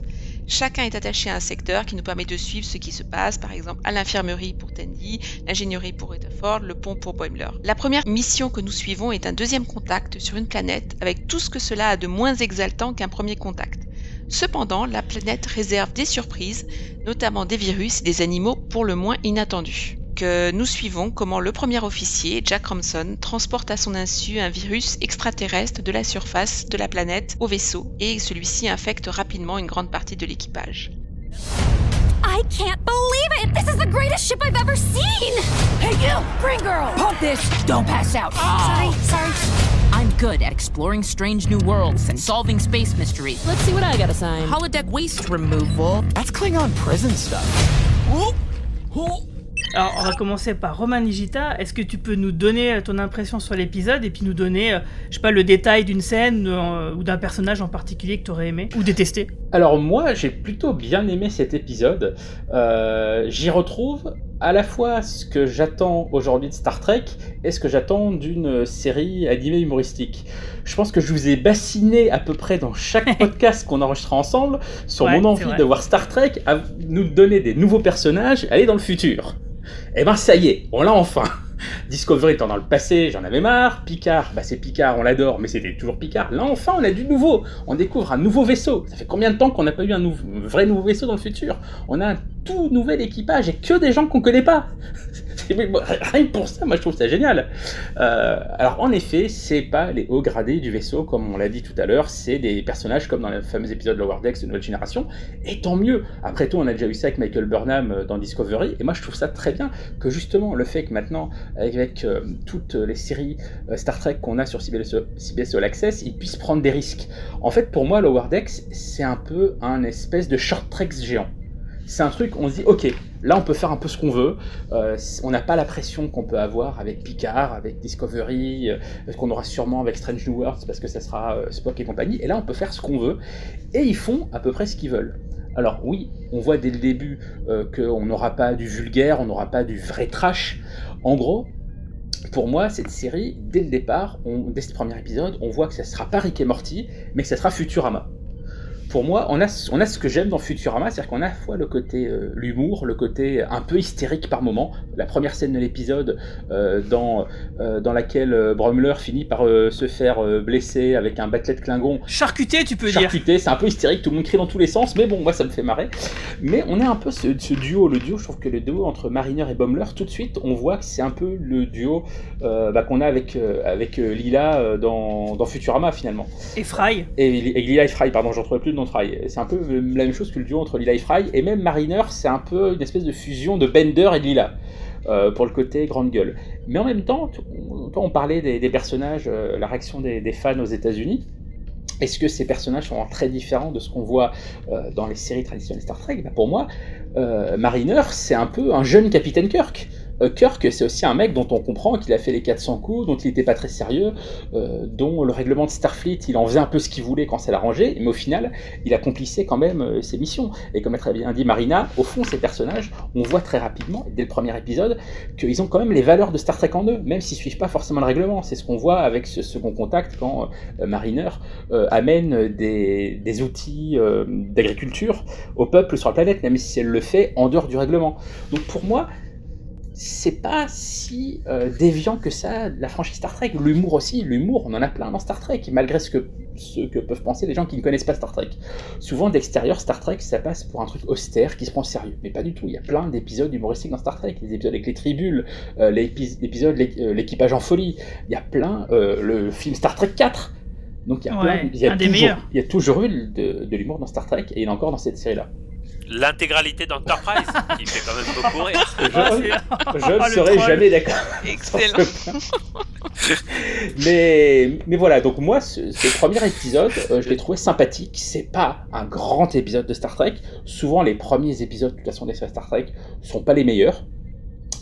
Chacun est attaché à un secteur qui nous permet de suivre ce qui se passe, par exemple à l'infirmerie pour Tandy, l'ingénierie pour Rutherford, le pont pour Boimler. La première mission que nous suivons est un deuxième contact sur une planète avec tout ce que cela a de moins exaltant qu'un premier contact. Cependant, la planète réserve des surprises, notamment des virus et des animaux pour le moins inattendus nous suivons comment le premier officier, Jack Romson, transporte à son insu un virus extraterrestre de la surface de la planète au vaisseau et celui-ci infecte rapidement une grande partie de l'équipage. I can't believe it! This is the greatest ship I've ever seen! Hey you! Green girl! Pump this! Don't pass out! Oh. Sorry, sorry. I'm good at exploring strange new worlds and solving space mysteries. Let's see what I got assigned. Holodeck waste removal. That's Klingon prison stuff. Whoop! Whoop! Alors, on va commencer par Romain Nigita. Est-ce que tu peux nous donner ton impression sur l'épisode et puis nous donner, euh, je sais pas, le détail d'une scène euh, ou d'un personnage en particulier que tu aurais aimé ou détesté? Alors, moi, j'ai plutôt bien aimé cet épisode. Euh, j'y retrouve à la fois ce que j'attends aujourd'hui de Star Trek et ce que j'attends d'une série animée humoristique. Je pense que je vous ai bassiné à peu près dans chaque podcast qu'on enregistrera ensemble sur Ouais, mon envie de voir Star Trek à nous donner des nouveaux personnages, aller dans le futur. Et ben ça y est, on l'a enfin. Discovery étant dans le passé, j'en avais marre. Picard, bah c'est Picard, on l'adore, mais c'était toujours Picard. Là enfin, on a du nouveau. On découvre un nouveau vaisseau. Ça fait combien de temps qu'on n'a pas eu un vrai nouveau vaisseau dans le futur? On a un tout nouvel équipage et que des gens qu'on connaît pas. Rien pour ça, moi je trouve ça génial. Euh, alors en effet, c'est pas les hauts gradés du vaisseau comme on l'a dit tout à l'heure, c'est des personnages comme dans le fameux épisode Lower Decks de Nouvelle Génération. Et tant mieux. Après tout, on a déjà eu ça avec Michael Burnham euh, dans Discovery, et moi je trouve ça très bien que justement le fait que maintenant, avec euh, toutes les séries Star Trek qu'on a sur CBS, CBS All Access, ils puissent prendre des risques. En fait, pour moi, Lower Decks, c'est un peu un espèce de short treks géant. C'est un truc, on se dit, ok, là on peut faire un peu ce qu'on veut, euh, on n'a pas la pression qu'on peut avoir avec Picard, avec Discovery, euh, qu'on aura sûrement avec Strange New Worlds parce que ça sera euh, Spock et compagnie, et là on peut faire ce qu'on veut, et ils font à peu près ce qu'ils veulent. Alors oui, on voit dès le début qu'on n'aura pas du vulgaire, on n'aura pas du vrai trash. En gros, pour moi, cette série, dès le départ, dès ce premier épisode, on voit que ça sera pas Rick et Morty, mais que ça sera Futurama. Pour moi, on a, ce- on a ce que j'aime dans Futurama, c'est-à-dire qu'on a à la fois le côté euh, l'humour, le côté un peu hystérique par moment. La première scène de l'épisode euh, dans, euh, dans laquelle Brumler finit par se faire blesser avec un bâtelet de Klingon. Charcuté, tu peux dire. Charcuté, c'est un peu hystérique, tout le monde crie dans tous les sens, mais bon, moi ça me fait marrer. Mais on a un peu ce, ce duo, le duo, je trouve que le duo entre Mariner et Bommler, tout de suite, on voit que c'est un peu le duo bah, qu'on a avec, avec Lila dans, dans Futurama finalement. Et Fry. Et, et Lila et Fry, pardon, je retrouvais plus C'est un peu la même chose que le duo entre Lila et Fry, et même Mariner, c'est un peu une espèce de fusion de Bender et de Lila. euh, pour le côté grande gueule. Mais en même temps, t- on, parlait des, personnages, euh, la réaction des, fans aux États-Unis. Est-ce que ces personnages sont très différents de ce qu'on voit euh, dans les séries traditionnelles Star Trek? Bah, Pour moi, Mariner, c'est un peu un jeune capitaine Kirk. Euh, Kirk, c'est aussi un mec dont on comprend qu'il a fait les 400 coups, dont il n'était pas très sérieux, euh, dont le règlement de Starfleet, il en faisait un peu ce qu'il voulait quand ça l'arrangeait, mais au final, il accomplissait quand même euh, ses missions. Et comme a très bien dit Marina, au fond, ces personnages, on voit très rapidement, dès le premier épisode, qu'ils ont quand même les valeurs de Star Trek en eux, même s'ils suivent pas forcément le règlement. C'est ce qu'on voit avec ce second contact quand Mariner euh, amène des, des outils d'agriculture au peuple sur la planète, même si elle le fait en dehors du règlement. Donc pour moi, c'est pas si euh, déviant que ça la franchise Star Trek. L'humour aussi, l'humour, on en a plein dans Star Trek, malgré ce que, ce que peuvent penser les gens qui ne connaissent pas Star Trek. Souvent d'extérieur, Star Trek, ça passe pour un truc austère qui se prend sérieux, mais pas du tout. Il y a plein d'épisodes humoristiques dans Star Trek, les épisodes avec les tribules, euh, l'épi- l'épisode l'é- euh, l'équipage en folie. Il y a plein, euh, le film Star Trek 4. Donc il y a, Ouais, plein, il y a un des toujours, il y a toujours eu de, de l'humour dans Star Trek et il y en a encore dans cette série-là. L'intégralité d'Enterprise, qui fait quand même beaucoup rire. Je, Oh, je ne le serai troll. jamais d'accord. Excellent. mais, mais voilà, donc moi, ce, ce premier épisode, euh, je l'ai trouvé sympathique. C'est pas un grand épisode de Star Trek. Souvent, les premiers épisodes, de toute façon, des séries Star Trek sont pas les meilleurs.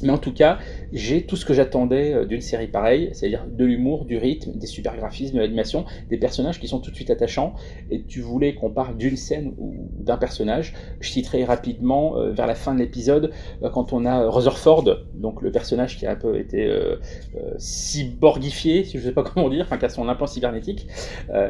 Mais en tout cas, j'ai tout ce que j'attendais euh, d'une série pareille, c'est-à-dire de l'humour, du rythme, des super graphismes, de l'animation, des personnages qui sont tout de suite attachants. Et tu voulais qu'on parle d'une scène ou d'un personnage. Je citerai rapidement euh, vers la fin de l'épisode euh, quand on a Rutherford, donc le personnage qui a un peu été euh, cyborgifié, si je sais pas comment dire, enfin qui a son implant cybernétique, euh,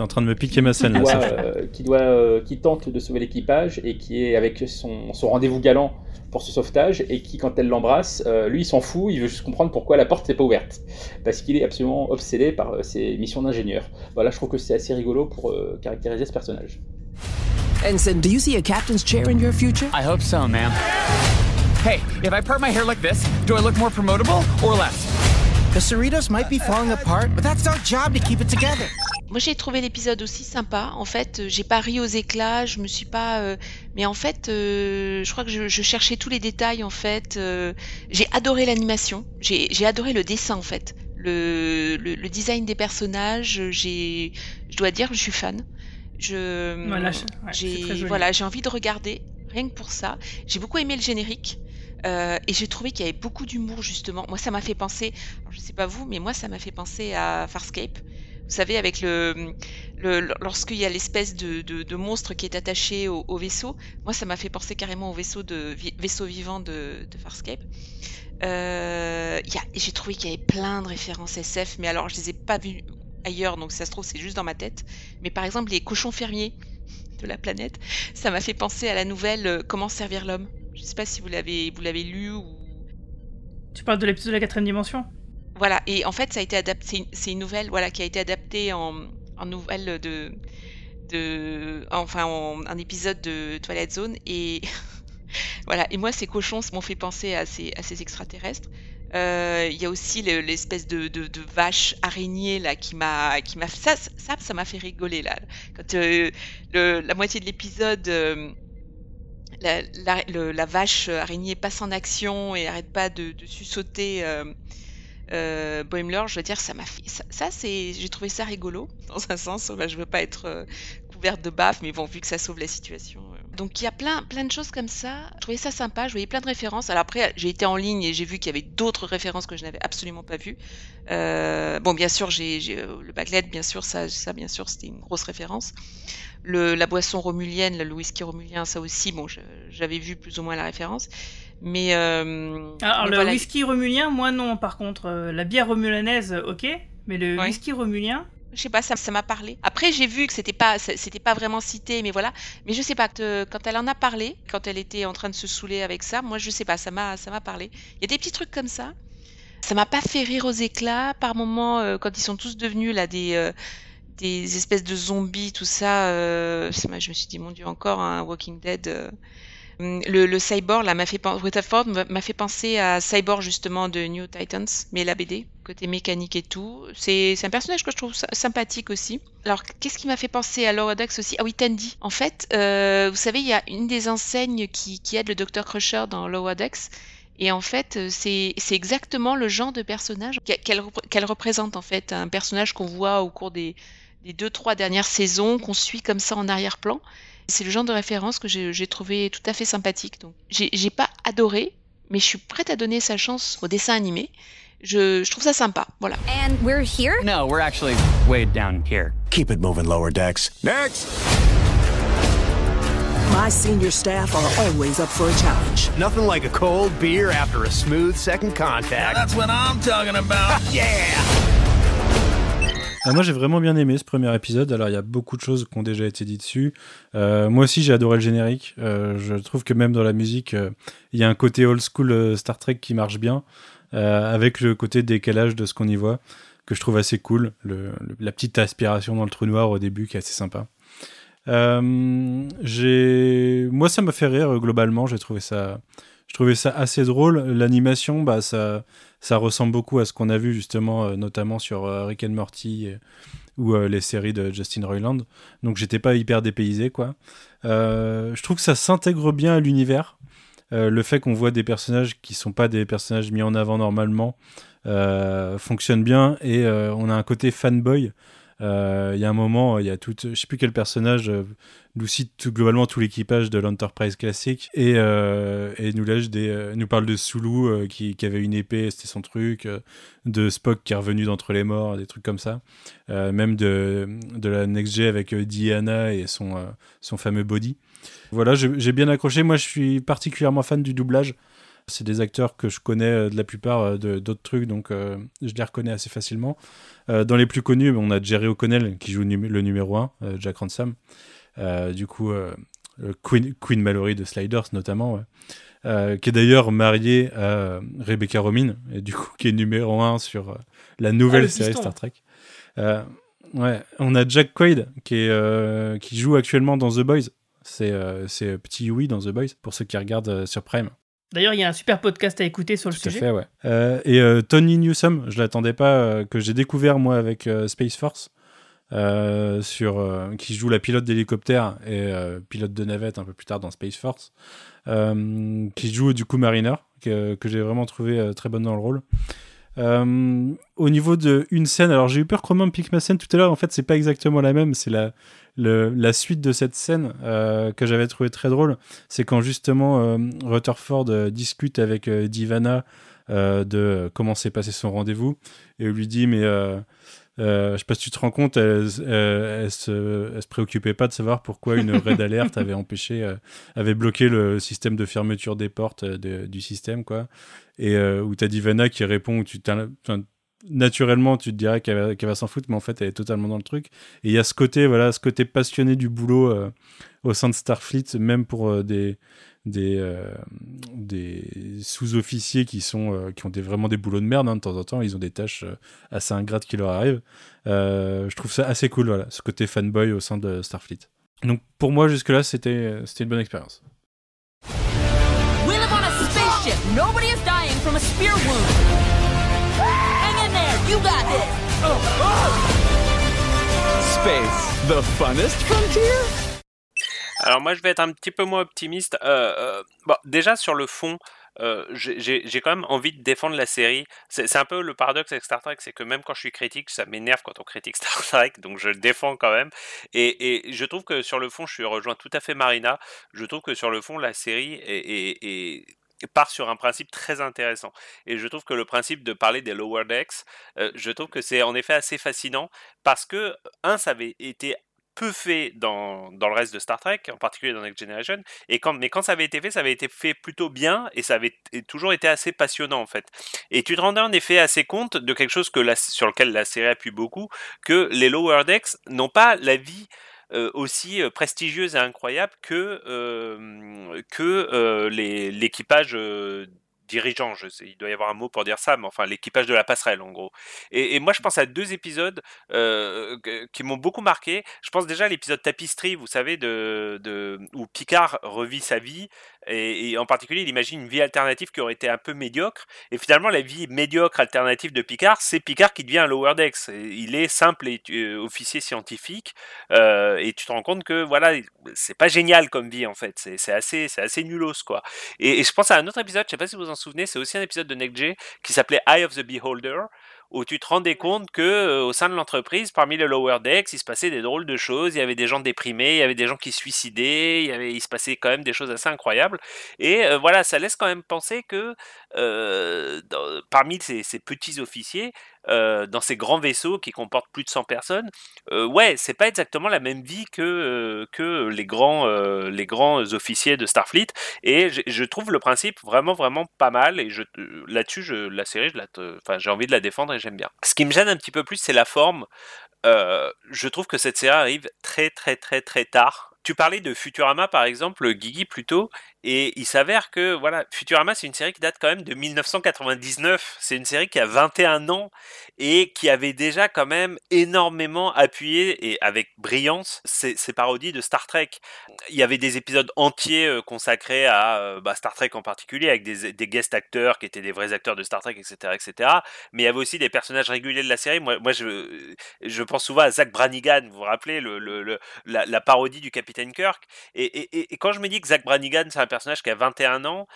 T'es en train de me piquer ma scène qui là, doit, Sacha. euh, qui, doit, euh, qui tente de sauver l'équipage et qui est avec son, son rendez-vous galant pour ce sauvetage et qui, quand elle l'embrasse, euh, lui il s'en fout, il veut juste comprendre pourquoi la porte s'est pas ouverte. Parce qu'il est absolument obsédé par euh, ses missions d'ingénieur. Voilà, je trouve que c'est assez rigolo pour euh, caractériser ce personnage. Ensign, do you see a captain's chair in your future? I hope so, ma'am. Hey, if I part my hair like this, do I look more promotable or less? The Cerritos might be falling apart, but that's our job to keep it together. Moi, j'ai trouvé l'épisode aussi sympa. En fait, euh, j'ai pas ri aux éclats, je me suis pas. euh, Mais en fait, euh, je crois que je, je cherchais tous les détails. En fait, euh, j'ai adoré l'animation. J'ai j'ai adoré le dessin. En fait, le, le, le design des personnages. J'ai, je dois dire, je suis fan. Je. Ouais, voilà, j'ai envie de regarder. Rien que pour ça. J'ai beaucoup aimé le générique. Euh, et j'ai trouvé qu'il y avait beaucoup d'humour justement. Moi, ça m'a fait penser, je sais pas vous, mais moi, ça m'a fait penser à Farscape. Vous savez, avec le, lorsqu'il y a l'espèce de, monstre qui est attaché au, au vaisseau, moi ça m'a fait penser carrément au vaisseau de vaisseau vivant de, de Farscape. Euh, J'ai trouvé qu'il y avait plein de références SF, mais alors je les ai pas vues ailleurs, donc ça se trouve c'est juste dans ma tête. Mais par exemple les cochons fermiers de la planète, ça m'a fait penser à la nouvelle euh, Comment servir l'homme. Je sais pas si vous l'avez vous l'avez lu ou. Tu parles de l'épisode de la quatrième dimension. Voilà, et en fait ça a été adapté, c'est une nouvelle voilà qui a été adaptée en, en nouvelle de de enfin en, un épisode de Twilight Zone et voilà, et moi, ces cochons m'ont fait penser à ces, à ces extraterrestres. Euh, il y a aussi l'espèce de, de, de, vache araignée là qui m'a qui m'a ça ça ça m'a fait rigoler là quand euh, le, la moitié de l'épisode euh, la, vache araignée passe en action et arrête pas de, de sussauter euh, euh, Boimler, je veux dire, ça m'a fait ça, c'est j'ai trouvé ça rigolo dans un sens. Bah, je veux pas être couverte de baffe, mais bon, vu que ça sauve la situation. Donc il y a plein, plein de choses comme ça. Je trouvais ça sympa, je voyais plein de références. Alors après, j'ai été en ligne et j'ai vu qu'il y avait d'autres références que je n'avais absolument pas vues. Euh, bon, bien sûr, j'ai euh, le backlet, bien sûr, ça bien sûr, c'était une grosse référence. Le, la boisson romulienne, le whisky romulien, ça aussi, bon, j'avais vu plus ou moins la référence. Mais euh, alors mais le voilà. whisky romulien, moi non. Par contre, euh, la bière romulanaise, ok, mais le Ouais. whisky romulien? Je sais pas, ça ça m'a parlé. Après, j'ai vu que c'était pas, c'était pas vraiment cité, mais voilà. Mais je sais pas, que- quand elle en a parlé, quand elle était en train de se saouler avec ça, moi je sais pas, ça m'a, ça m'a parlé. Il y a des petits trucs comme ça. Ça m'a pas fait rire aux éclats par moments euh, quand ils sont tous devenus là des, des espèces de zombies, tout ça. euh, je me suis dit mon dieu encore un Walking Dead. euh. Hum, Le, cyborg là m'a fait m'a fait penser à Cyborg justement de New Titans, mais la BD côté mécanique et tout. C'est un personnage que je trouve sy- sympathique aussi. Alors qu'est-ce qui m'a fait penser à Lower Decks aussi? Ah oui, Tandy. En fait, euh, vous savez, il y a une des enseignes qui, aide le Dr Crusher dans Lower Decks. Et en fait, c'est exactement le genre de personnage qu'elle représente en fait, un personnage qu'on voit au cours des, des deux trois dernières saisons, qu'on suit comme ça en arrière-plan. C'est le genre de référence que j'ai trouvé tout à fait sympathique. Donc, j'ai pas adoré, mais je suis prête à donner sa chance au dessin animé. Je, je trouve ça sympa, voilà. And we're here? No, we're actually way down here. Keep it moving, lower decks. Next! My senior staff are always up for a challenge. Nothing like a cold beer after a smooth second contact. that's what I'm talking about. yeah! Ah, moi j'ai vraiment bien aimé ce premier épisode. Alors il y a beaucoup de choses qui ont déjà été dites dessus. Euh, moi aussi j'ai adoré le générique. Euh, je trouve que même dans la musique, euh, il y a un côté old school Star Trek qui marche bien, avec le côté décalage de ce qu'on y voit, que je trouve assez cool. La petite aspiration dans le trou noir au début qui est assez sympa. Moi ça m'a fait rire globalement. J'ai trouvé ça, je trouvais ça assez drôle. L'animation, bah ça, ça ressemble beaucoup à ce qu'on a vu justement, euh, notamment sur euh, Rick and Morty et- ou euh, les séries de Justin Roiland. Donc j'étais pas hyper dépaysé quoi. Euh, je trouve que ça s'intègre bien à l'univers. Euh, le fait qu'on voit des personnages qui sont pas des personnages mis en avant normalement euh, fonctionne bien et euh, on a un côté fanboy. Euh, Il y a un moment, il y a tout, je sais plus quel personnage euh, nous cite globalement tout l'équipage de l'Enterprise classique et, euh, nous parle de Sulu qui, avait une épée, c'était son truc, de Spock qui est revenu d'entre les morts, des trucs comme ça, même de, la Next G avec Diana et son, fameux body. Voilà, j'ai bien accroché. Moi, je suis particulièrement fan du doublage. C'est des acteurs que je connais euh, de la plupart euh, de- d'autres trucs, donc euh, je les reconnais assez facilement. Euh, dans les plus connus, on a Jerry O'Connell qui joue le numéro 1, Jack Ransom. Du coup, Queen, Queen Mallory de Sliders notamment, ouais. Qui est d'ailleurs mariée à Rebecca Romijn, et du coup qui est numéro 1 sur la nouvelle Ah, série. Star Trek. Ouais, on a Jack Quaid qui, est, qui joue actuellement dans The Boys. C'est euh, c'est Petit Huey dans The Boys, pour ceux qui regardent euh, sur Prime. D'ailleurs, il y a un super podcast à écouter sur le Tout à sujet. fait, ouais. Euh, et euh, Tony Newsom, je l'attendais pas, euh, que j'ai découvert moi avec euh, Space Force, euh, sur, euh, qui joue la pilote d'hélicoptère et euh, pilote de navette un peu plus tard dans Space Force, euh, qui joue du coup Mariner, que, que j'ai vraiment trouvé euh, très bonne dans le rôle. Euh, au niveau de une scène, alors j'ai eu peur Romain pique ma scène tout à l'heure. En fait, c'est pas exactement la même. C'est la, la suite de cette scène euh, que j'avais trouvé très drôle. C'est quand justement euh, Rutherford discute avec Divana de comment s'est passé son rendez-vous et lui dit mais euh, je sais pas si tu te rends compte, elle, euh, elle, se, elle se préoccupait pas de savoir pourquoi une red alert avait empêché, euh, avait bloqué le système de fermeture des portes euh, de- du système, quoi. Et euh, où t'as Divana qui répond, où tu naturellement tu te dirais qu'elle va, va s'en foutre, mais en fait elle est totalement dans le truc. Et il y a ce côté, voilà, ce côté passionné du boulot au sein de Starfleet, même pour des des, euh, des sous-officiers qui sont euh, qui ont des, vraiment des boulots de merde hein, de temps en temps ils ont des tâches euh, assez ingrates qui leur arrivent Euh, je trouve ça assez cool voilà ce côté fanboy au sein de Starfleet donc pour moi jusque là c'était c'était une bonne expérience We live on a spaceship. Nobody is dying from a spear wound. Hang in there. You got this. Space, the funnest frontier? Alors moi je vais être un petit peu moins optimiste. Euh, euh, bon, déjà sur le fond, euh, j'ai quand même envie de défendre la série. C'est un peu le paradoxe avec Star Trek, c'est que même quand je suis critique, ça m'énerve quand on critique Star Trek, donc je le défends quand même. Et, je trouve que sur le fond, je suis rejoint tout à fait Marina. Je trouve que sur le fond, la série part sur un principe très intéressant. Et je trouve que le principe de parler des lower decks, je trouve que c'est en effet assez fascinant parce que, un, ça avait été peu fait dans, dans le reste de Star Trek, en particulier dans Next Generation, et quand, mais quand ça avait été fait, ça avait été fait plutôt bien, et ça avait toujours été assez passionnant en fait. Et tu te rendais en effet assez compte de quelque chose que la- sur lequel la série appuie beaucoup, que les Lower Decks n'ont pas la vie euh, aussi euh, prestigieuse et incroyable que, euh, que euh, l'équipage euh, dirigeant, je sais, il doit y avoir un mot pour dire ça, mais enfin l'équipage de la passerelle en gros. Et, moi je pense à deux épisodes euh, qui m'ont beaucoup marqué. Je pense déjà à l'épisode tapisserie, vous savez, de, où Picard revit sa vie, et, en particulier il imagine une vie alternative qui aurait été un peu médiocre, et finalement la vie médiocre alternative de Picard, c'est Picard qui devient un lower decks. Il est simple et, euh, officier scientifique, euh, et tu te rends compte que voilà, c'est pas génial comme vie en fait, c'est assez, c'est assez nulos quoi. Et, je pense à un autre épisode, je sais pas si vous vous en souvenez, c'est aussi un épisode de NextG qui s'appelait Eye of the Beholder, où tu te rendais compte que euh, au sein de l'entreprise, parmi les lower decks, il se passait des drôles de choses. Il y avait des gens déprimés, il y avait des gens qui se suicidaient, il, se passait quand même des choses assez incroyables. Et euh, voilà, ça laisse quand même penser que euh, parmi ces petits officiers, euh, dans ces grands vaisseaux qui comportent plus de 100 personnes, euh, ouais, c'est pas exactement la même vie que, euh, que les, grands, les grands officiers de Starfleet. Et je, trouve le principe vraiment, vraiment pas mal. Et là-dessus, je, la série, j'ai envie de la défendre et j'aime bien. Ce qui me gêne un petit peu plus, c'est la forme. Je trouve que cette série arrive très, très, très, très tard. Tu parlais de Futurama par exemple, Guigui plutôt, et il s'avère que voilà, Futurama c'est une série qui date quand même de 1999. C'est une série qui a 21 ans et qui avait déjà quand même énormément appuyé et avec brillance ses, parodies de Star Trek. Il y avait des épisodes entiers euh, consacrés à euh, bah, Star Trek en particulier avec des, des guest acteurs qui étaient des vrais acteurs de Star Trek, etc., etc. Mais il y avait aussi des personnages réguliers de la série. Moi, je, je pense souvent à Zach Branigan. Vous vous rappelez le, le, le- la, la parodie du Capitaine Kirk. Et, quand je me dis que Zach Branigan c'est un personnage qui a 21 ans,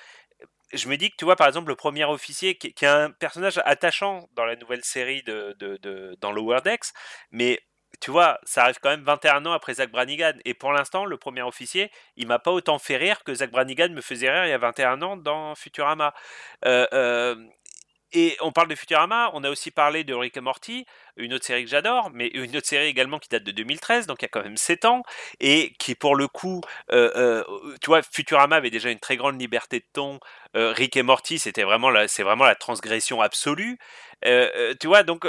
je me dis que tu vois par exemple le premier officier qui, est un personnage attachant dans la nouvelle série de- dans Lower Decks, mais tu vois, ça arrive quand même 21 ans après Zach Branigan. Et pour l'instant, le premier officier, il m'a pas autant fait rire que Zach Branigan me faisait rire il y a 21 ans dans Futurama. Euh, euh, et on parle de Futurama, on a aussi parlé de Rick et Morty, une autre série que j'adore, mais une autre série également qui date de 2013, donc il y a quand même 7 ans, et qui pour le coup, euh, euh, tu vois, Futurama avait déjà une très grande liberté de ton, euh, Rick et Morty, c'était vraiment la, c'est vraiment la transgression absolue, tu vois, donc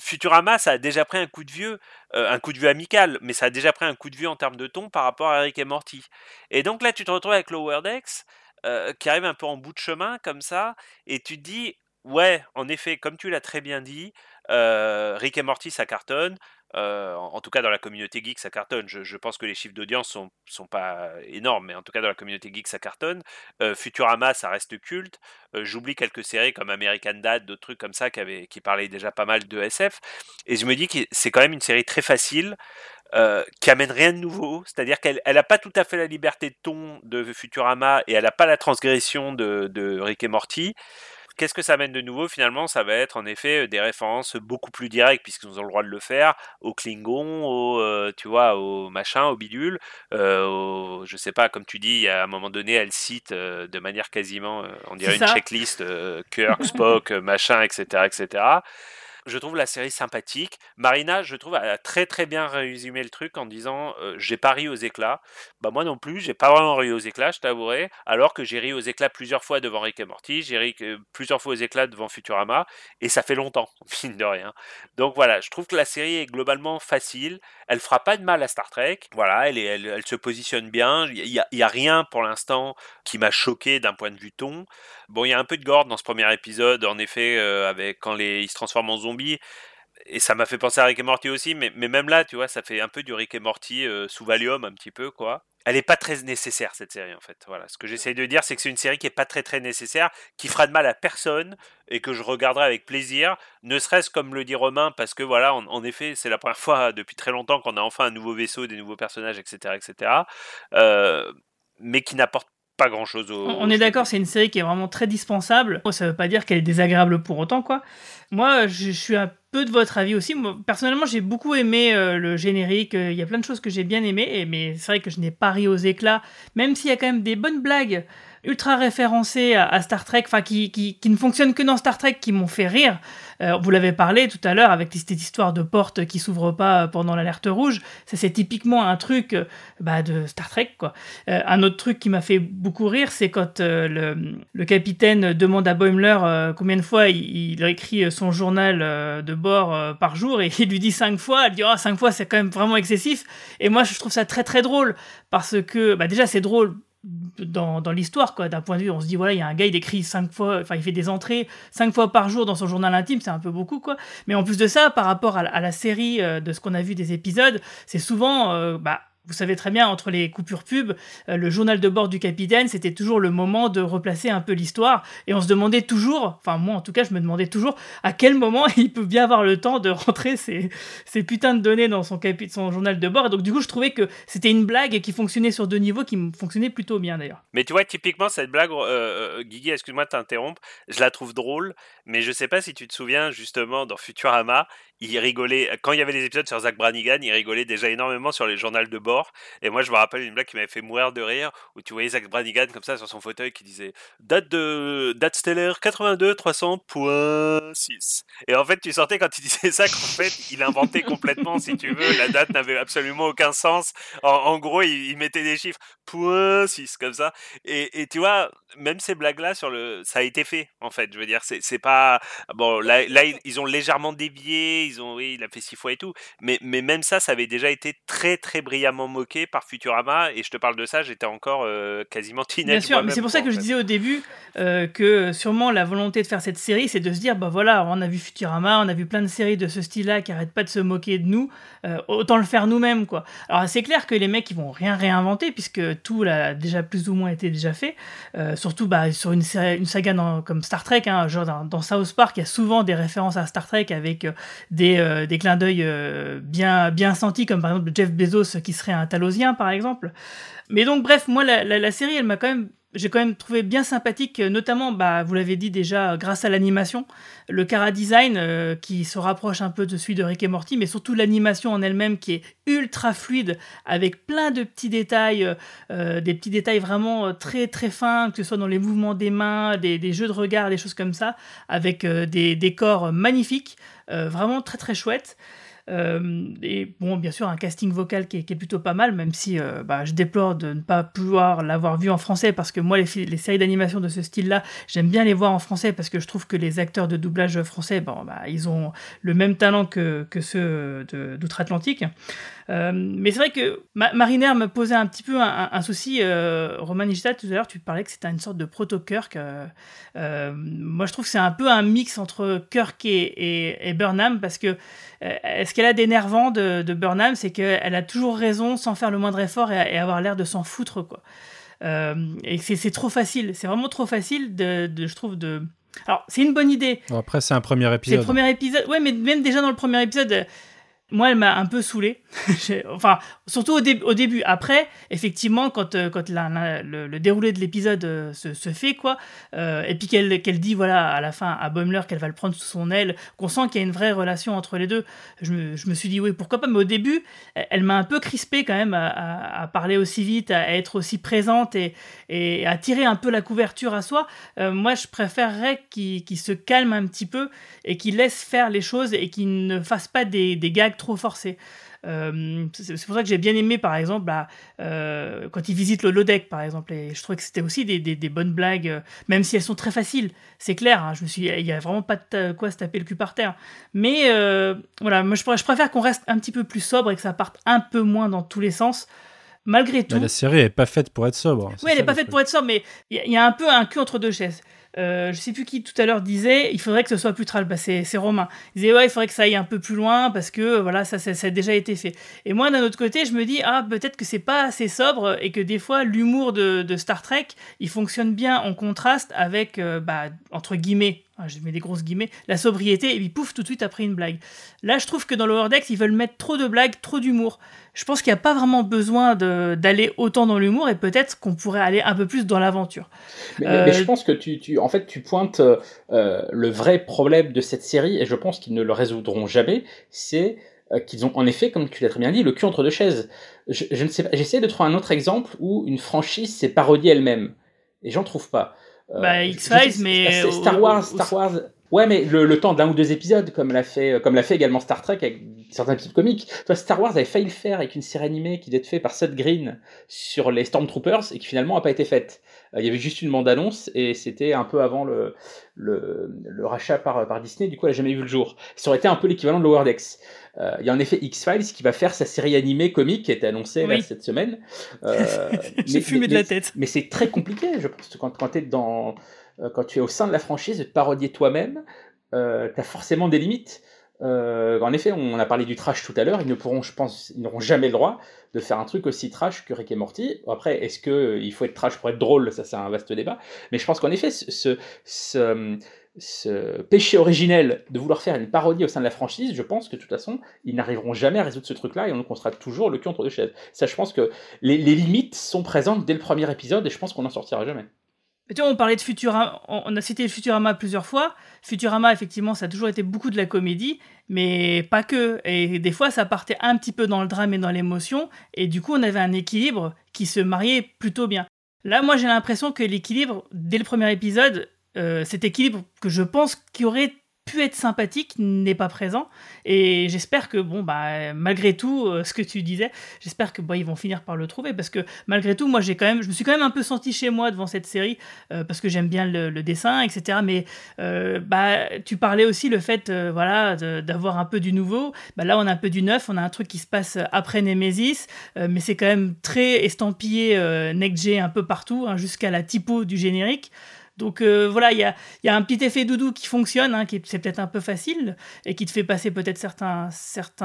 Futurama, ça a déjà pris un coup de vieux, un coup de vieux amical, mais ça a déjà pris un coup de vieux en termes de ton par rapport à Rick et Morty. Et donc là, tu te retrouves avec Lower Decks, euh, qui arrive un peu en bout de chemin, comme ça, et tu te dis, ouais, en effet, comme tu l'as très bien dit, euh, Rick et Morty, ça cartonne. euh, en, tout cas, dans la communauté geek, ça cartonne. Je, pense que les chiffres d'audience sont, sont pas énormes, mais en tout cas, dans la communauté geek, ça cartonne. Futurama, ça reste culte. J'oublie quelques séries comme American Dad, d'autres trucs comme ça qui, avaient, qui parlaient déjà pas mal de SF. Et je me dis que c'est quand même une série très facile. Euh, qui amène rien de nouveau, c'est-à-dire qu'elle n'a pas tout à fait la liberté de ton de Futurama et elle n'a pas la transgression de, de Rick et Morty. Qu'est-ce que ça amène de nouveau finalement? Ça va être en effet des références beaucoup plus directes puisqu'ils ont le droit de le faire au Klingon, au euh, tu vois, au machin, au bidule, euh, au, je sais pas, comme tu dis, à un moment donné, elle cite euh, de manière quasiment, euh, on dirait une checklist, euh, Kirk, Spock, euh, machin, etc., etc. Je trouve la série sympathique. Marina, je trouve, a très très bien résumé le truc en disant euh, j'ai pas ri aux éclats. Bah moi non plus, j'ai pas vraiment ri aux éclats, je t'avouerai. Alors que j'ai ri aux éclats plusieurs fois devant Rick et Morty, j'ai ri plusieurs fois aux éclats devant Futurama, et ça fait longtemps, mine de rien. Donc voilà, je trouve que la série est globalement facile. Elle fera pas de mal à Star Trek. Voilà, elle, se positionne bien. Il y, y a, rien pour l'instant qui m'a choqué d'un point de vue ton. Bon, il y a un peu de gore dans ce premier épisode, en effet, euh, avec quand les, ils se transforment en zombies. Et ça m'a fait penser à Rick et Morty aussi, mais, mais, même là, tu vois, ça fait un peu du Rick et Morty euh, sous Valium, un petit peu, quoi. Elle n'est pas très nécessaire, cette série, en fait. Voilà. Ce que j'essaie de dire, c'est que c'est une série qui n'est pas très très nécessaire, qui fera de mal à personne, et que je regarderai avec plaisir, ne serait-ce comme le dit Romain, parce que voilà, en, en effet, c'est la première fois depuis très longtemps qu'on a enfin un nouveau vaisseau, des nouveaux personnages, etc., etc. Euh, mais qui n'apporte pas grand chose au. On est d'accord, c'est une série qui est vraiment très dispensable. Ça veut pas dire qu'elle est désagréable pour autant, quoi. Moi, je suis un peu de votre avis aussi. Moi, personnellement, j'ai beaucoup aimé euh, le générique. Il y a plein de choses que j'ai bien aimées, mais c'est vrai que je n'ai pas ri aux éclats, même s'il y a quand même des bonnes blagues ultra référencés à, Star Trek, enfin qui, qui, qui, ne fonctionnent que dans Star Trek, qui m'ont fait rire. Euh, vous l'avez parlé tout à l'heure avec cette histoire de porte qui s'ouvre pas pendant l'alerte rouge. Ça c'est typiquement un truc euh, bah, de Star Trek quoi. Euh, un autre truc qui m'a fait beaucoup rire, c'est quand le, le, capitaine demande à Boimler combien de fois il, il, écrit son journal de bord par jour et il lui dit cinq fois. Elle dit oh cinq fois c'est quand même vraiment excessif. Et moi je trouve ça très très drôle parce que bah, déjà c'est drôle dans, dans l'histoire, quoi. D'un point de vue, on se dit, voilà, il y a un gars, il écrit cinq fois, enfin, il fait des entrées cinq fois par jour dans son journal intime, c'est un peu beaucoup, quoi. Mais en plus de ça, par rapport à, la série euh, de ce qu'on a vu des épisodes, c'est souvent, euh, bah, vous savez très bien, entre les coupures pub, euh, le journal de bord du capitaine, c'était toujours le moment de replacer un peu l'histoire. Et on se demandait toujours, enfin moi en tout cas, je me demandais toujours à quel moment il peut bien avoir le temps de rentrer ces, ces putains de données dans son, son journal de bord. Et donc du coup, je trouvais que c'était une blague qui fonctionnait sur deux niveaux, qui fonctionnait plutôt bien d'ailleurs. Mais tu vois, typiquement, cette blague, euh, euh, Guigui, excuse-moi de t'interrompre, je la trouve drôle, mais je sais pas si tu te souviens justement dans Futurama, il rigolait, quand il y avait des épisodes sur Zach Branigan, il rigolait déjà énormément sur les journaux de bord. Et moi, je me rappelle une blague qui m'avait fait mourir de rire, où tu voyais Zach Branigan comme ça sur son fauteuil qui disait date de date stellaire 82 300.6. Et en fait, tu sortais quand il disait ça qu'en fait, il inventait complètement, si tu veux, la date n'avait absolument aucun sens. En, gros, il, mettait des chiffres point 6 comme ça. Et, et, tu vois, même ces blagues-là sur le, ça a été fait en fait. Je veux dire, c'est pas bon. Là, là, ils ont légèrement dévié ont, oui, il a fait six fois et tout. Mais, mais même ça, ça avait déjà été très, très brillamment moqué par Futurama. Et je te parle de ça, j'étais encore euh, quasiment teenage. Bien sûr, mais c'est pour ça que je disais au début euh, que sûrement la volonté de faire cette série, c'est de se dire, bah voilà, on a vu Futurama, on a vu plein de séries de ce style-là qui arrêtent pas de se moquer de nous, euh, autant le faire nous-mêmes, quoi. Alors c'est clair que les mecs, ils vont rien réinventer puisque tout a déjà plus ou moins été déjà fait. surtout bah, sur une, série, une saga comme Star Trek, hein, genre dans, dans, South Park, il y a souvent des références à Star Trek avec des euh, des, clins d'œil euh, bien, bien sentis, comme par exemple Jeff Bezos qui serait un Talosien, par exemple. Mais donc, bref, moi, la, série, elle m'a quand même j'ai quand même trouvé bien sympathique, notamment, bah, vous l'avez dit déjà, grâce à l'animation, le cara design euh, qui se rapproche un peu de celui de Rick et Morty, mais surtout l'animation en elle-même qui est ultra fluide, avec plein de petits détails, des petits détails vraiment très très fins, que ce soit dans les mouvements des mains, des, jeux de regard, des choses comme ça, avec des décors magnifiques. Euh, vraiment très très chouette. Euh, et bon, bien sûr, un casting vocal qui est, plutôt pas mal, même si euh, bah, je déplore de ne pas pouvoir l'avoir vu en français, parce que moi, les, séries d'animation de ce style-là, j'aime bien les voir en français, parce que je trouve que les acteurs de doublage français, bon, bah, ils ont le même talent que, que ceux d'outre-Atlantique. Euh, mais c'est vrai que Mariner me posait un petit peu un, souci. Euh, Roman Nishita, tout à l'heure, tu parlais que c'était une sorte de proto-Kirk. Euh, moi, je trouve que c'est un peu un mix entre Kirk et, et Burnham, parce que ce qu'elle a d'énervant de, de, Burnham, c'est qu'elle a toujours raison sans faire le moindre effort et, avoir l'air de s'en foutre, quoi. Euh, et c'est trop facile, c'est vraiment trop facile de, de, je trouve, de. Alors, c'est une bonne idée. Bon, après, c'est un premier épisode. C'est le premier épisode. Ouais, mais même déjà dans le premier épisode, moi, elle m'a un peu saoulé. enfin, surtout au, au, début. Après, effectivement, quand, euh, quand le, déroulé de l'épisode euh, se, se, fait, quoi, euh, et puis qu'elle qu'elle dit, voilà, à la fin, à Boimler, qu'elle va le prendre sous son aile, qu'on sent qu'il y a une vraie relation entre les deux, je me, je me suis dit, oui, pourquoi pas. Mais au début, elle, m'a un peu crispé quand même à, à, parler aussi vite, à être aussi présente et, et à tirer un peu la couverture à soi. moi, je préférerais qu'il se calme un petit peu et qu'il laisse faire les choses et qu'il ne fasse pas des, des gags trop forcé. Euh, c'est pour ça que j'ai bien aimé, par exemple, bah, euh, quand ils visitent le Lodec, par exemple. Et je trouvais que c'était aussi des, des, bonnes blagues, euh, même si elles sont très faciles. C'est clair, hein, je me suis, il n'y a vraiment pas de quoi se taper le cul par terre. Mais voilà, moi je, je préfère qu'on reste un petit peu plus sobre et que ça parte un peu moins dans tous les sens malgré tout. la série n'est pas faite pour être sobre. Oui, elle n'est pas faite pour être sobre, mais il y, y, a un peu un cul entre deux chaises. Euh, je sais plus qui tout à l'heure disait, il faudrait que ce soit plus tral. Bah, c'est, Romain. Il disait, ouais, il faudrait que ça aille un peu plus loin parce que voilà, ça, ça, a déjà été fait. Et moi, d'un autre côté, je me dis, ah, peut-être que c'est pas assez sobre et que des fois, l'humour de, Star Trek, il fonctionne bien en contraste avec, euh, bah, entre guillemets, je mets des grosses guillemets, la sobriété, et puis pouf, tout de suite après une blague. Là, je trouve que dans Lower Decks, ils veulent mettre trop de blagues, trop d'humour. Je pense qu'il n'y a pas vraiment besoin d'aller autant dans l'humour, et peut-être qu'on pourrait aller un peu plus dans l'aventure. Mais, euh, je pense que tu, tu, en fait, tu pointes euh, le vrai problème de cette série, et je pense qu'ils ne le résoudront jamais, c'est euh, qu'ils ont en effet, comme tu l'as très bien dit, le cul entre deux chaises. Je, je ne sais pas, j'essaie de trouver un autre exemple où une franchise s'est parodiée elle-même, et j'en trouve pas. Euh, bah, X-Files, mais. Star Wars, Star Wars. Ouais, mais le, temps d'un ou deux épisodes, comme l'a fait, comme l'a fait également Star Trek avec certains épisodes comiques. Toi, Star Wars avait failli le faire avec une série animée qui devait être faite par Seth Green sur les Stormtroopers et qui finalement n'a pas été faite. Euh, il y avait juste une bande-annonce et c'était un peu avant le, le, le, rachat par, par Disney. Du coup, elle n'a jamais vu le jour. Ça aurait été un peu l'équivalent de Lower Decks. Euh, il y a en effet X-Files qui va faire sa série animée comique qui a été annoncée cette semaine. Euh, J'ai fumé de la tête. Mais c'est très compliqué, je pense, quand, quand, es dans, euh, quand tu es au sein de la franchise, de te parodier toi-même, euh, tu as forcément des limites. Euh, en effet, on a parlé du trash tout à l'heure. Ils ne pourront, je pense, ils n'auront jamais le droit de faire un truc aussi trash que Rick et Morty. Après, est-ce que il faut être trash pour être drôle? Ça, c'est un vaste débat. Mais je pense qu'en effet, ce, péché originel de vouloir faire une parodie au sein de la franchise, je pense que de toute façon, ils n'arriveront jamais à résoudre ce truc-là et on sera toujours le cul entre deux chaises. Ça, je pense que les, limites sont présentes dès le premier épisode et je pense qu'on n'en sortira jamais. On parlait de Futurama, on a cité Futurama plusieurs fois. Futurama, effectivement, ça a toujours été beaucoup de la comédie, mais pas que. Et des fois, ça partait un petit peu dans le drame et dans l'émotion, et du coup, on avait un équilibre qui se mariait plutôt bien. Là, moi, j'ai l'impression que l'équilibre, dès le premier épisode, euh, cet équilibre que je pense qui aurait pu être sympathique n'est pas présent. Et j'espère que bon bah malgré tout euh, ce que tu disais j'espère que bah, ils vont finir par le trouver. Parce que malgré tout moi j'ai quand même je me suis quand même un peu senti chez moi devant cette série euh, parce que j'aime bien le, dessin etc mais bah tu parlais aussi le fait voilà d'avoir un peu du nouveau. Bah là on a un peu du neuf on a un truc qui se passe après Nemesis mais c'est quand même très estampillé next un peu partout hein, jusqu'à la typo du générique donc euh, voilà, il y a, un petit effet doudou qui fonctionne, hein, qui c'est peut-être un peu facile et qui te fait passer peut-être certains,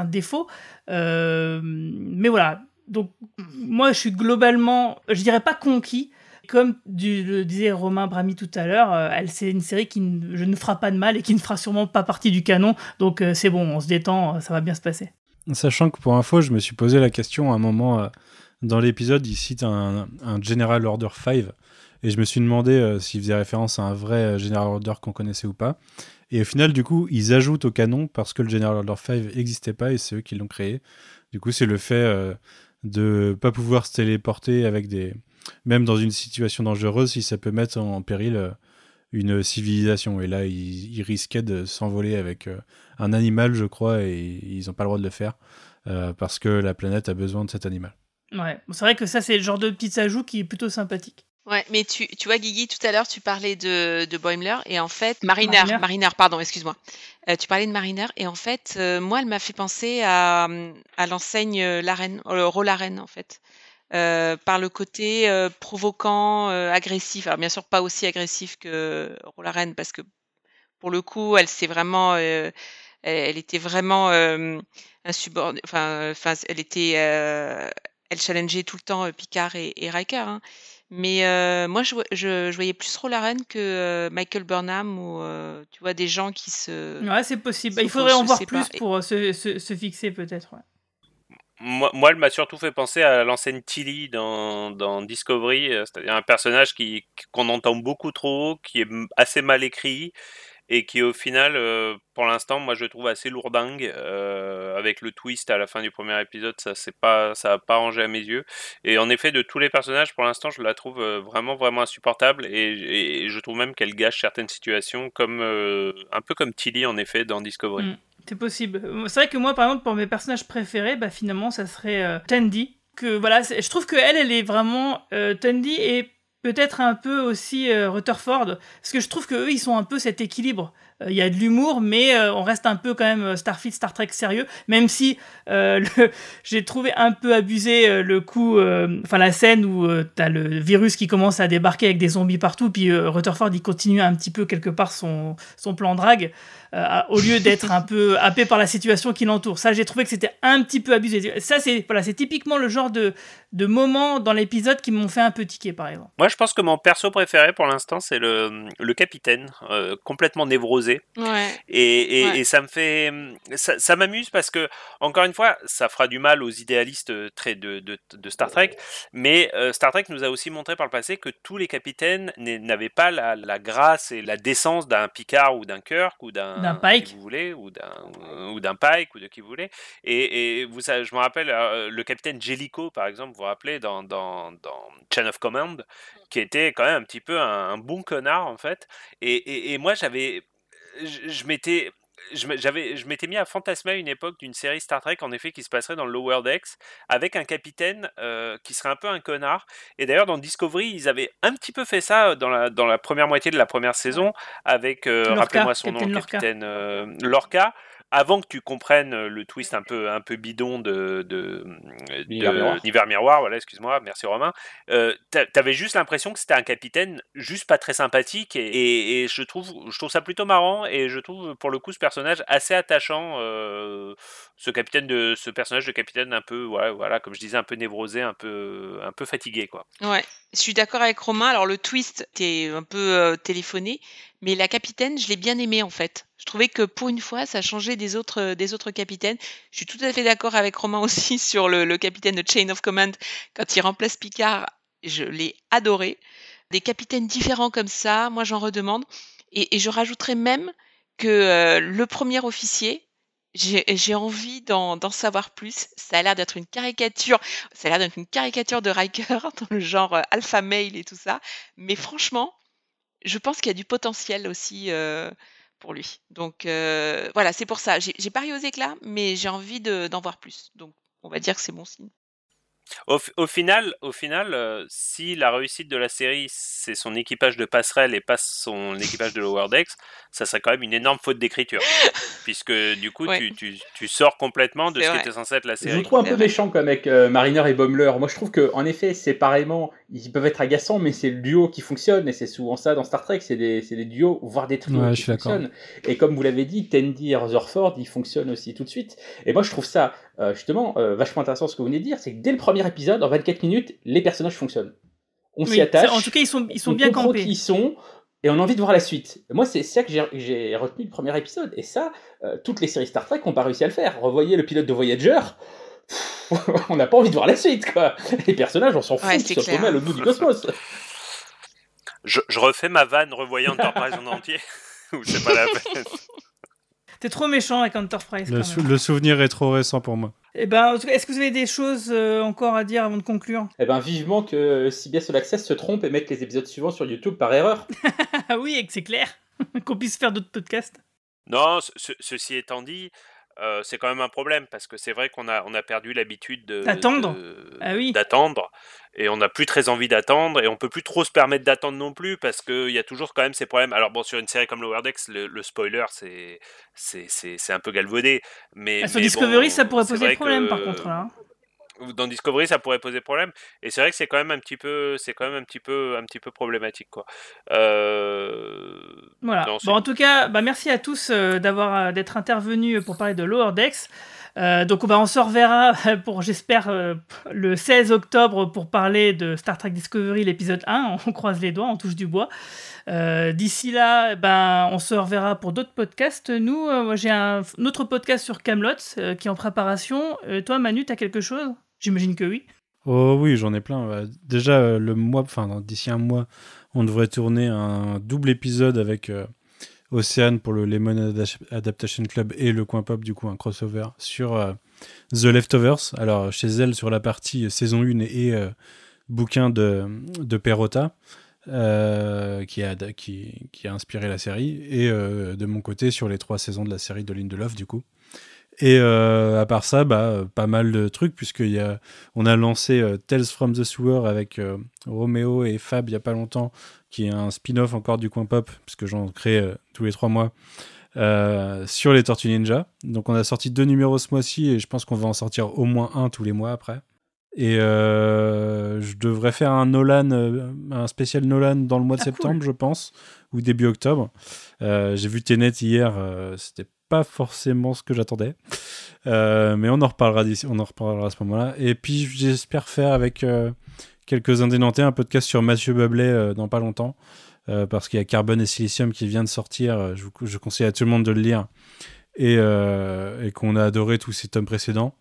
défauts. Euh, mais voilà, donc moi je suis globalement, je dirais pas conquis. Comme le disait Romain Brami tout à l'heure, euh, elle c'est une série qui ne, je ne fera pas de mal et qui ne fera sûrement pas partie du canon. Donc c'est bon, on se détend, ça va bien se passer. Sachant que pour info, je me suis posé la question à un moment dans l'épisode, il cite un, un General Order 5 et je me suis demandé euh, s'il faisait référence à un vrai euh, General Order qu'on connaissait ou pas. Et au final, du coup, ils ajoutent au canon parce que le General Order 5 n'existait pas et c'est eux qui l'ont créé. Du coup, c'est le fait euh, de pas pouvoir se téléporter avec des. Même dans une situation dangereuse, si ça peut mettre en péril une civilisation. Et là, ils, risquaient de s'envoler avec un animal, je crois, et ils n'ont pas le droit de le faire parce que la planète a besoin de cet animal. Ouais, c'est vrai que ça, c'est le genre de petits ajouts qui est plutôt sympathique. Ouais, mais tu, tu vois, Guigui, tout à l'heure, tu parlais de, de Boimler et en fait, Mariner, Mariner, pardon, excuse-moi. Euh, tu parlais de Mariner et en fait, euh, moi, elle m'a fait penser à, à l'enseigne euh, Arène, en fait. par le côté provoquant, agressif. Alors, bien sûr, pas aussi agressif que Rolaren parce que pour le coup, elle s'est vraiment, elle, elle, était vraiment insubordonnée. Enfin, enfin, elle était, elle challengeait tout le temps Picard et, et Riker. Hein. Mais euh, moi, je, vo- je, je voyais plus Rolaren que euh, Michael Burnham ou euh, tu vois des gens qui se. Ouais, c'est possible. Bah, il faudrait en voir plus pas. Pour se, se- se fixer peut-être. ouais. Moi, moi, elle m'a surtout fait penser à l'ancienne Tilly dans, dans Discovery, c'est-à-dire un personnage qui qu'on entend beaucoup trop, qui est assez mal écrit et qui au final, euh, pour l'instant, moi je trouve assez lourdingue euh, avec le twist à la fin du premier épisode, ça c'est pas ça a pas rangé à mes yeux. Et en effet, de tous les personnages, pour l'instant, je la trouve euh, vraiment vraiment insupportable et, je trouve même qu'elle gâche certaines situations, comme un peu comme Tilly en effet dans Discovery. Mm, c'est possible. C'est vrai que moi, par exemple, pour mes personnages préférés, bah, finalement, ça serait Tandy. Que voilà, je trouve que elle, elle est vraiment Tandy et peut-être un peu aussi euh, Rutherford, parce que je trouve que eux, ils sont un peu cet équilibre. Euh, Il y a de l'humour, mais euh, on reste un peu quand même Starfleet, Star Trek sérieux, même si j'ai trouvé un peu abusé le coup, enfin la scène où euh, t'as le virus qui commence à débarquer avec des zombies partout, puis Rutherford il continue un petit peu quelque part son, son plan drague, euh, au lieu d'être un peu happé par la situation qui l'entoure. Ça, j'ai trouvé que c'était un petit peu abusé. Ça, c'est voilà, c'est typiquement le genre de, de moments dans l'épisode qui m'ont fait un peu tiquer, par exemple. Moi, je pense que mon perso préféré pour l'instant, c'est le, le capitaine, euh, complètement névrosé. Ouais. Et, et, Ouais. et ça me fait, ça, ça m'amuse parce que encore une fois, ça fera du mal aux idéalistes très de, de, de Star Trek, mais euh, Star Trek nous a aussi montré par le passé que tous les capitaines n'avaient pas la, la grâce et la décence d'un Picard ou d'un Kirk ou d'un D'un Pike. vous voulez ou d'un ou d'un Pike ou de qui vous voulez. Et, et vous savez, je me rappelle euh, le capitaine Jellicoe par exemple, vous vous rappelez dans, dans, dans Chain of Command, qui était quand même un petit peu un, un bon connard en fait. Et, et, et moi j'avais je, je m'étais je m'étais mis à fantasmer à une époque d'une série Star Trek en effet qui se passerait dans le Lower Decks avec un capitaine euh, qui serait un peu un connard. Et d'ailleurs dans Discovery ils avaient un petit peu fait ça dans la dans la première moitié de la première saison avec euh, rappelez-moi son nom Captain le Lorca. capitaine euh, Lorca avant que tu comprennes euh, le twist un peu un peu bidon de de, L'univers de- miroir. voilà, excuse-moi, merci Romain. Euh, t'a- T'avais juste l'impression que c'était un capitaine juste pas très sympathique et, et- et je trouve je trouve ça plutôt marrant et je trouve pour le coup ce personnage assez attachant, euh, ce capitaine de ce personnage de capitaine un peu ouais, voilà comme je disais un peu névrosé, un peu un peu fatigué quoi. Ouais, je suis d'accord avec Romain. Alors le twist était un peu euh, téléphoné, mais la capitaine, je l'ai bien aimée en fait. Je trouvais que pour une fois, ça changeait des autres, euh, des autres capitaines. Je suis tout à fait d'accord avec Romain aussi sur le, le capitaine de Chain of Command quand il remplace Picard. Je l'ai adoré. Des capitaines différents comme ça, moi j'en redemande. Et, et je rajouterais même que euh, le premier officier, j'ai envie d'en d'en savoir plus. Ça a l'air d'être une caricature. Ça a l'air d'être une caricature de Riker dans le genre euh, alpha male et tout ça. Mais franchement, je pense qu'il y a du potentiel aussi euh, pour lui. Donc voilà, c'est pour ça. J'ai parié aux éclats, mais j'ai envie de- d'en voir plus. Donc on va dire que c'est bon signe. Au, fi- au final, au final euh, si la réussite de la série c'est son équipage de passerelle et pas son équipage de Lower Decks, ça serait quand même une énorme faute d'écriture. puisque du coup, Ouais. tu, tu, tu sors complètement de ce qui était censé être la Je série. le trouve un peu méchant comme avec euh, Mariner et Bommler. Moi, je trouve que en effet, séparément, ils peuvent être agaçants, mais c'est le duo qui fonctionne, et c'est souvent ça dans Star Trek. C'est des, c'est des duos, voire des trios Ouais, je qui fonctionnent. Et comme vous l'avez dit, Tandy et Rutherford, ils fonctionnent aussi tout de suite. Et moi, je trouve ça euh, justement euh, vachement intéressant ce que vous venez de dire, c'est que dès le premier épisode, en 24 minutes, les personnages fonctionnent. On Oui, s'y attache. en tout cas, ils sont- ils sont on bien campés. qui ils sont. Et on a envie de voir la suite. Moi, c'est ça que j'ai- retenu le premier épisode. Et ça, euh, toutes les séries Star Trek n'ont pas réussi à le faire. Revoyez le pilote de Voyager. on n'a pas envie de voir la suite, quoi. Les personnages, on s'en fout, Ouais, ils c'est sont l'autre bout du cosmos. Je, je refais ma vanne revoyant Enterprise en entier. Ou c'est pas la peine. T'es trop méchant avec Enterprise. Le, quand sou- même. le souvenir est trop récent pour moi. Eh ben, est-ce que vous avez des choses euh, encore à dire avant de conclure? Eh ben, vivement que CBS All Access se trompe et mette les épisodes suivants sur YouTube par erreur. Ah oui, et que c'est clair qu'on puisse faire d'autres podcasts. Non, ce- ce- ceci étant dit, euh, c'est quand même un problème parce que c'est vrai qu'on a, on a perdu l'habitude de- D'attendre. de- Ah oui. d'attendre et on n'a plus très envie d'attendre et on peut plus trop se permettre d'attendre non plus parce qu'il y a toujours quand même ces problèmes. Alors bon, sur une série comme Lower Decks, le, le spoiler c'est, c'est, c'est, c'est un peu galvaudé. Mais, Ah, sur mais Discovery, bon, ça pourrait poser problème que- par contre. Là. Dans Discovery, ça pourrait poser problème. Et c'est vrai que c'est quand même un petit peu, c'est quand même un petit peu, un petit peu problématique, quoi. Euh... Voilà. non, bon, en tout cas, bah, merci à tous euh, d'avoir, euh, d'être intervenus pour parler de Lower Decks. Euh, donc bah, on se reverra pour, j'espère, le 16 octobre pour parler de Star Trek Discovery, l'épisode 1. On croise les doigts, on touche du bois. D'ici là, ben, on se reverra pour d'autres podcasts. Nous, j'ai un, un autre podcast sur Camelot qui est en préparation. Toi, Manu, t'as quelque chose? J'imagine que oui. Oh oui, j'en ai plein. Ouais. Déjà, euh, le mois, enfin, d'ici un mois, on devrait tourner un double épisode avec euh, Océane pour le Lemon Ada- Adaptation Club et le Coin Pop, du coup, un crossover sur euh, The Leftovers. Alors, chez elle, sur la partie euh, saison 1 et bouquin de, de qui, a, inspiré la série et de mon côté sur les trois saisons de la série de Lindelof du coup et euh, à part ça, bah, pas mal de trucs, puisqu'il y a, on a lancé euh, Tales from the Sewer avec euh, Roméo et Fab il y a pas longtemps, qui est un spin-off encore du coin pop, puisque j'en crée euh, tous les trois mois, sur les Tortues Ninja. Donc on a sorti deux numéros ce mois-ci, et je pense qu'on va en sortir au moins un tous les mois après. Et je devrais faire un Nolan, un spécial Nolan dans le mois de septembre, je pense, ou début octobre. J'ai vu Tenet hier, c'était pas forcément ce que j'attendais, Euh, mais on en reparlera d'ici, on en reparlera à ce moment-là. Et puis j'espère faire avec euh, quelques indénantés un podcast sur Mathieu Bablet euh, dans pas longtemps, parce qu'il y a Carbone et Silicium qui vient de sortir. Je, conseille à tout le monde de le lire et, et qu'on a adoré tous ces tomes précédents.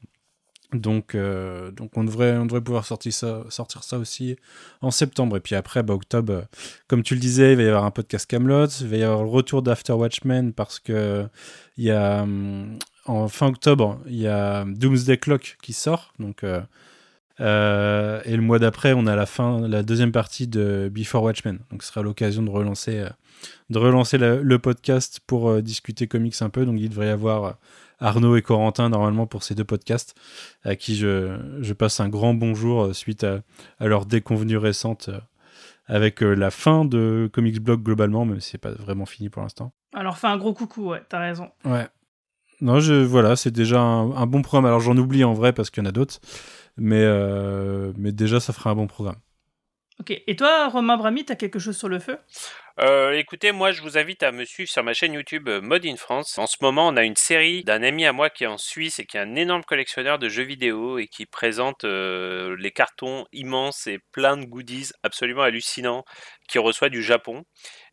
Donc, euh, donc on, devrait, on devrait pouvoir sortir ça, sortir ça aussi en septembre. Et puis après, bah, octobre, euh, comme tu le disais, il va y avoir un podcast Camelot, il va y avoir le retour d'After Watchmen parce que il y a, hum, en fin octobre, il y a Doomsday Clock qui sort. Donc, euh, et le mois d'après, on a la fin, la deuxième partie de Before Watchmen. Donc, ce sera l'occasion de relancer, de relancer la- le podcast pour discuter comics un peu. Donc, il devrait y avoir Arnaud et Corentin normalement pour ces deux podcasts, à qui je, je passe un grand bonjour euh, suite à, à leur déconvenue récente euh, avec euh, la fin de Comics Blog globalement, même si c'est pas vraiment fini pour l'instant. Alors fais un gros coucou, ouais, t'as raison. Ouais. Non, je, voilà, c'est déjà un, un bon programme. Alors j'en oublie en vrai parce qu'il y en a d'autres, mais, euh, mais déjà ça fera un bon programme. Ok, et toi, Romain Brami, t'as quelque chose sur le feu? Euh, écoutez, moi je vous invite à me suivre sur ma chaîne YouTube euh, Mode in France. En ce moment, on a une série d'un ami à moi qui est en Suisse et qui est un énorme collectionneur de jeux vidéo et qui présente euh, les cartons immenses et plein de goodies absolument hallucinants qu'il reçoit du Japon.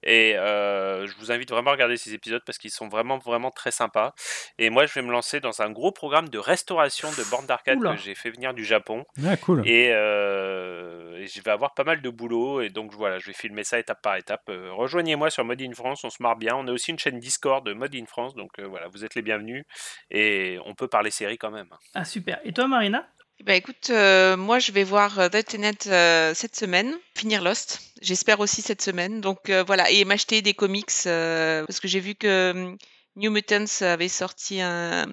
Et euh, je vous invite vraiment à regarder ces épisodes parce qu'ils sont vraiment vraiment très sympas. Et moi, je vais me lancer dans un gros programme de restauration de bornes d'arcade que j'ai fait venir du Japon. Ah, cool. Et, euh, et je vais avoir pas mal de boulot. Et donc voilà, je vais filmer ça étape par étape. Euh, Rejoignez-moi sur Mode in France, on se marre bien. On a aussi une chaîne Discord de Mode in France. Donc euh, voilà, vous êtes les bienvenus. Et on peut parler série quand même. Ah super. Et toi, Marina? Eh ben, écoute, euh, moi je vais voir euh, The Tenet euh, cette semaine, finir Lost. J'espère aussi cette semaine. Donc euh, voilà, et m'acheter des comics euh, parce que j'ai vu que hum, New Mutants avait sorti un,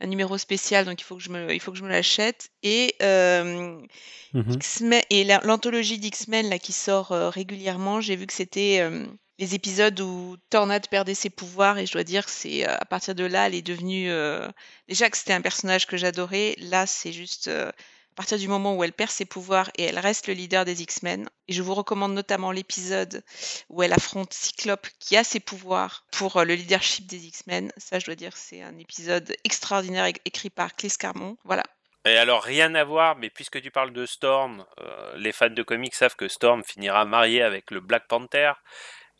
un numéro spécial, donc il faut que je me, il faut que je me l'achète. Et euh, Mhm. X-Men et la- l'anthologie d'X-Men là qui sort euh, régulièrement, j'ai vu que c'était euh, les épisodes où Tornade perdait ses pouvoirs et je dois dire c'est euh, à partir de là, elle est devenue euh, déjà que c'était un personnage que j'adorais. Là, c'est juste euh, à partir du moment où elle perd ses pouvoirs et elle reste le leader des X-Men. Et je vous recommande notamment l'épisode où elle affronte Cyclope qui a ses pouvoirs pour le leadership des X-Men. Ça, je dois dire, c'est un épisode extraordinaire écrit par Clis Carmon. Voilà. Et alors, rien à voir, mais puisque tu parles de Storm, les fans de comics savent que Storm finira marié avec le Black Panther.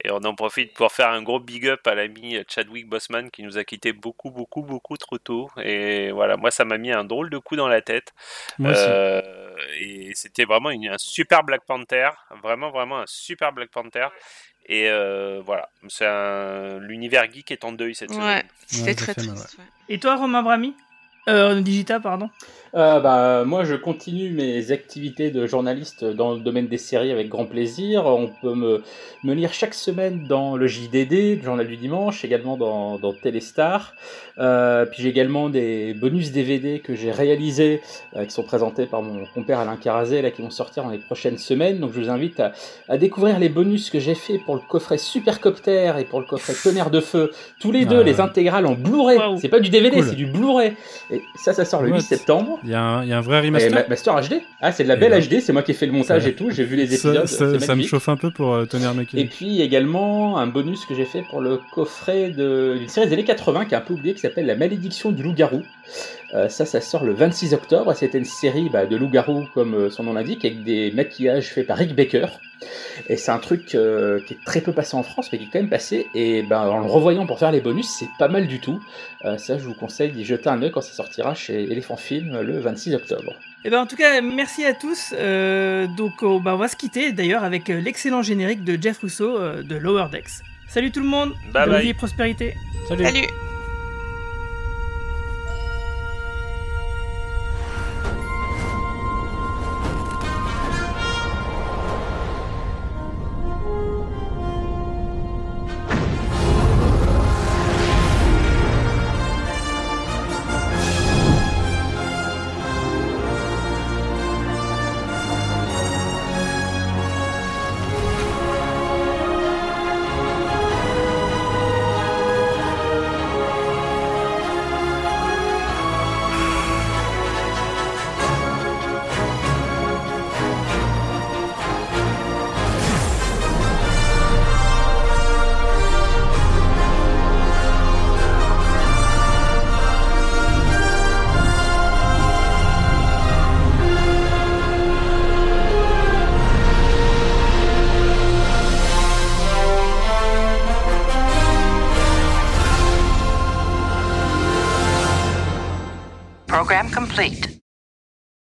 Et on en profite pour faire un gros big up à l'ami Chadwick Boseman qui nous a quitté beaucoup, beaucoup, beaucoup trop tôt. Et voilà, moi, ça m'a mis un drôle de coup dans la tête. Moi aussi. Euh, et c'était vraiment une- un super Black Panther. Vraiment, vraiment un super Black Panther. Et euh, voilà, c'est un... l'univers geek est en deuil cette Ouais, semaine. c'était très triste. ouais. Et toi, Romain Brami euh, Digita, pardon. Euh, bah, moi, je continue mes activités de journaliste dans le domaine des séries avec grand plaisir. On peut me, me lire chaque semaine dans le JDD, le journal du dimanche, également dans, dans Téléstar. Euh, puis j'ai également des bonus DVD que j'ai réalisés, euh, qui sont présentés par mon compère Alain Carazé, là, qui vont sortir dans les prochaines semaines. Donc je vous invite à, à découvrir les bonus que j'ai fait pour le coffret Supercopter et pour le coffret Tonnerre de Feu. Tous les deux, les intégrales en Blu-ray. C'est pas du DVD, Cool. c'est du Blu-ray. Et ça, ça sort le What? 8 septembre. Il y, a un- il y a un vrai Et remaster. ma- Master HD Ah, c'est de la belle HD, c'est moi qui ai fait le montage et tout, j'ai vu les épisodes. ça- me chauffe un peu pour euh, Tony Armaquet. Et puis également un bonus que j'ai fait pour le coffret de- d'une série des années 80 qui est un peu oubliée qui s'appelle La malédiction du loup-garou. Euh, ça, ça sort le 26 octobre. et C'était une série bah, de loup-garou, comme euh, son nom l'indique, avec des maquillages faits par Rick Baker. Et c'est un truc euh, qui est très peu passé en France, mais qui est quand même passé. Et ben, en le revoyant pour faire les bonus, c'est pas mal du tout. Euh, ça, je vous conseille d'y jeter un œil quand ça sortira chez Elephant Film le 26 octobre. Et ben en tout cas, merci à tous. Euh, donc oh, bah, on va se quitter d'ailleurs avec l'excellent générique de Jeff Russo euh, de Lower Decks. Salut tout le monde. Bye Bonne bye. vie et prospérité. Salut. Salut. Complete.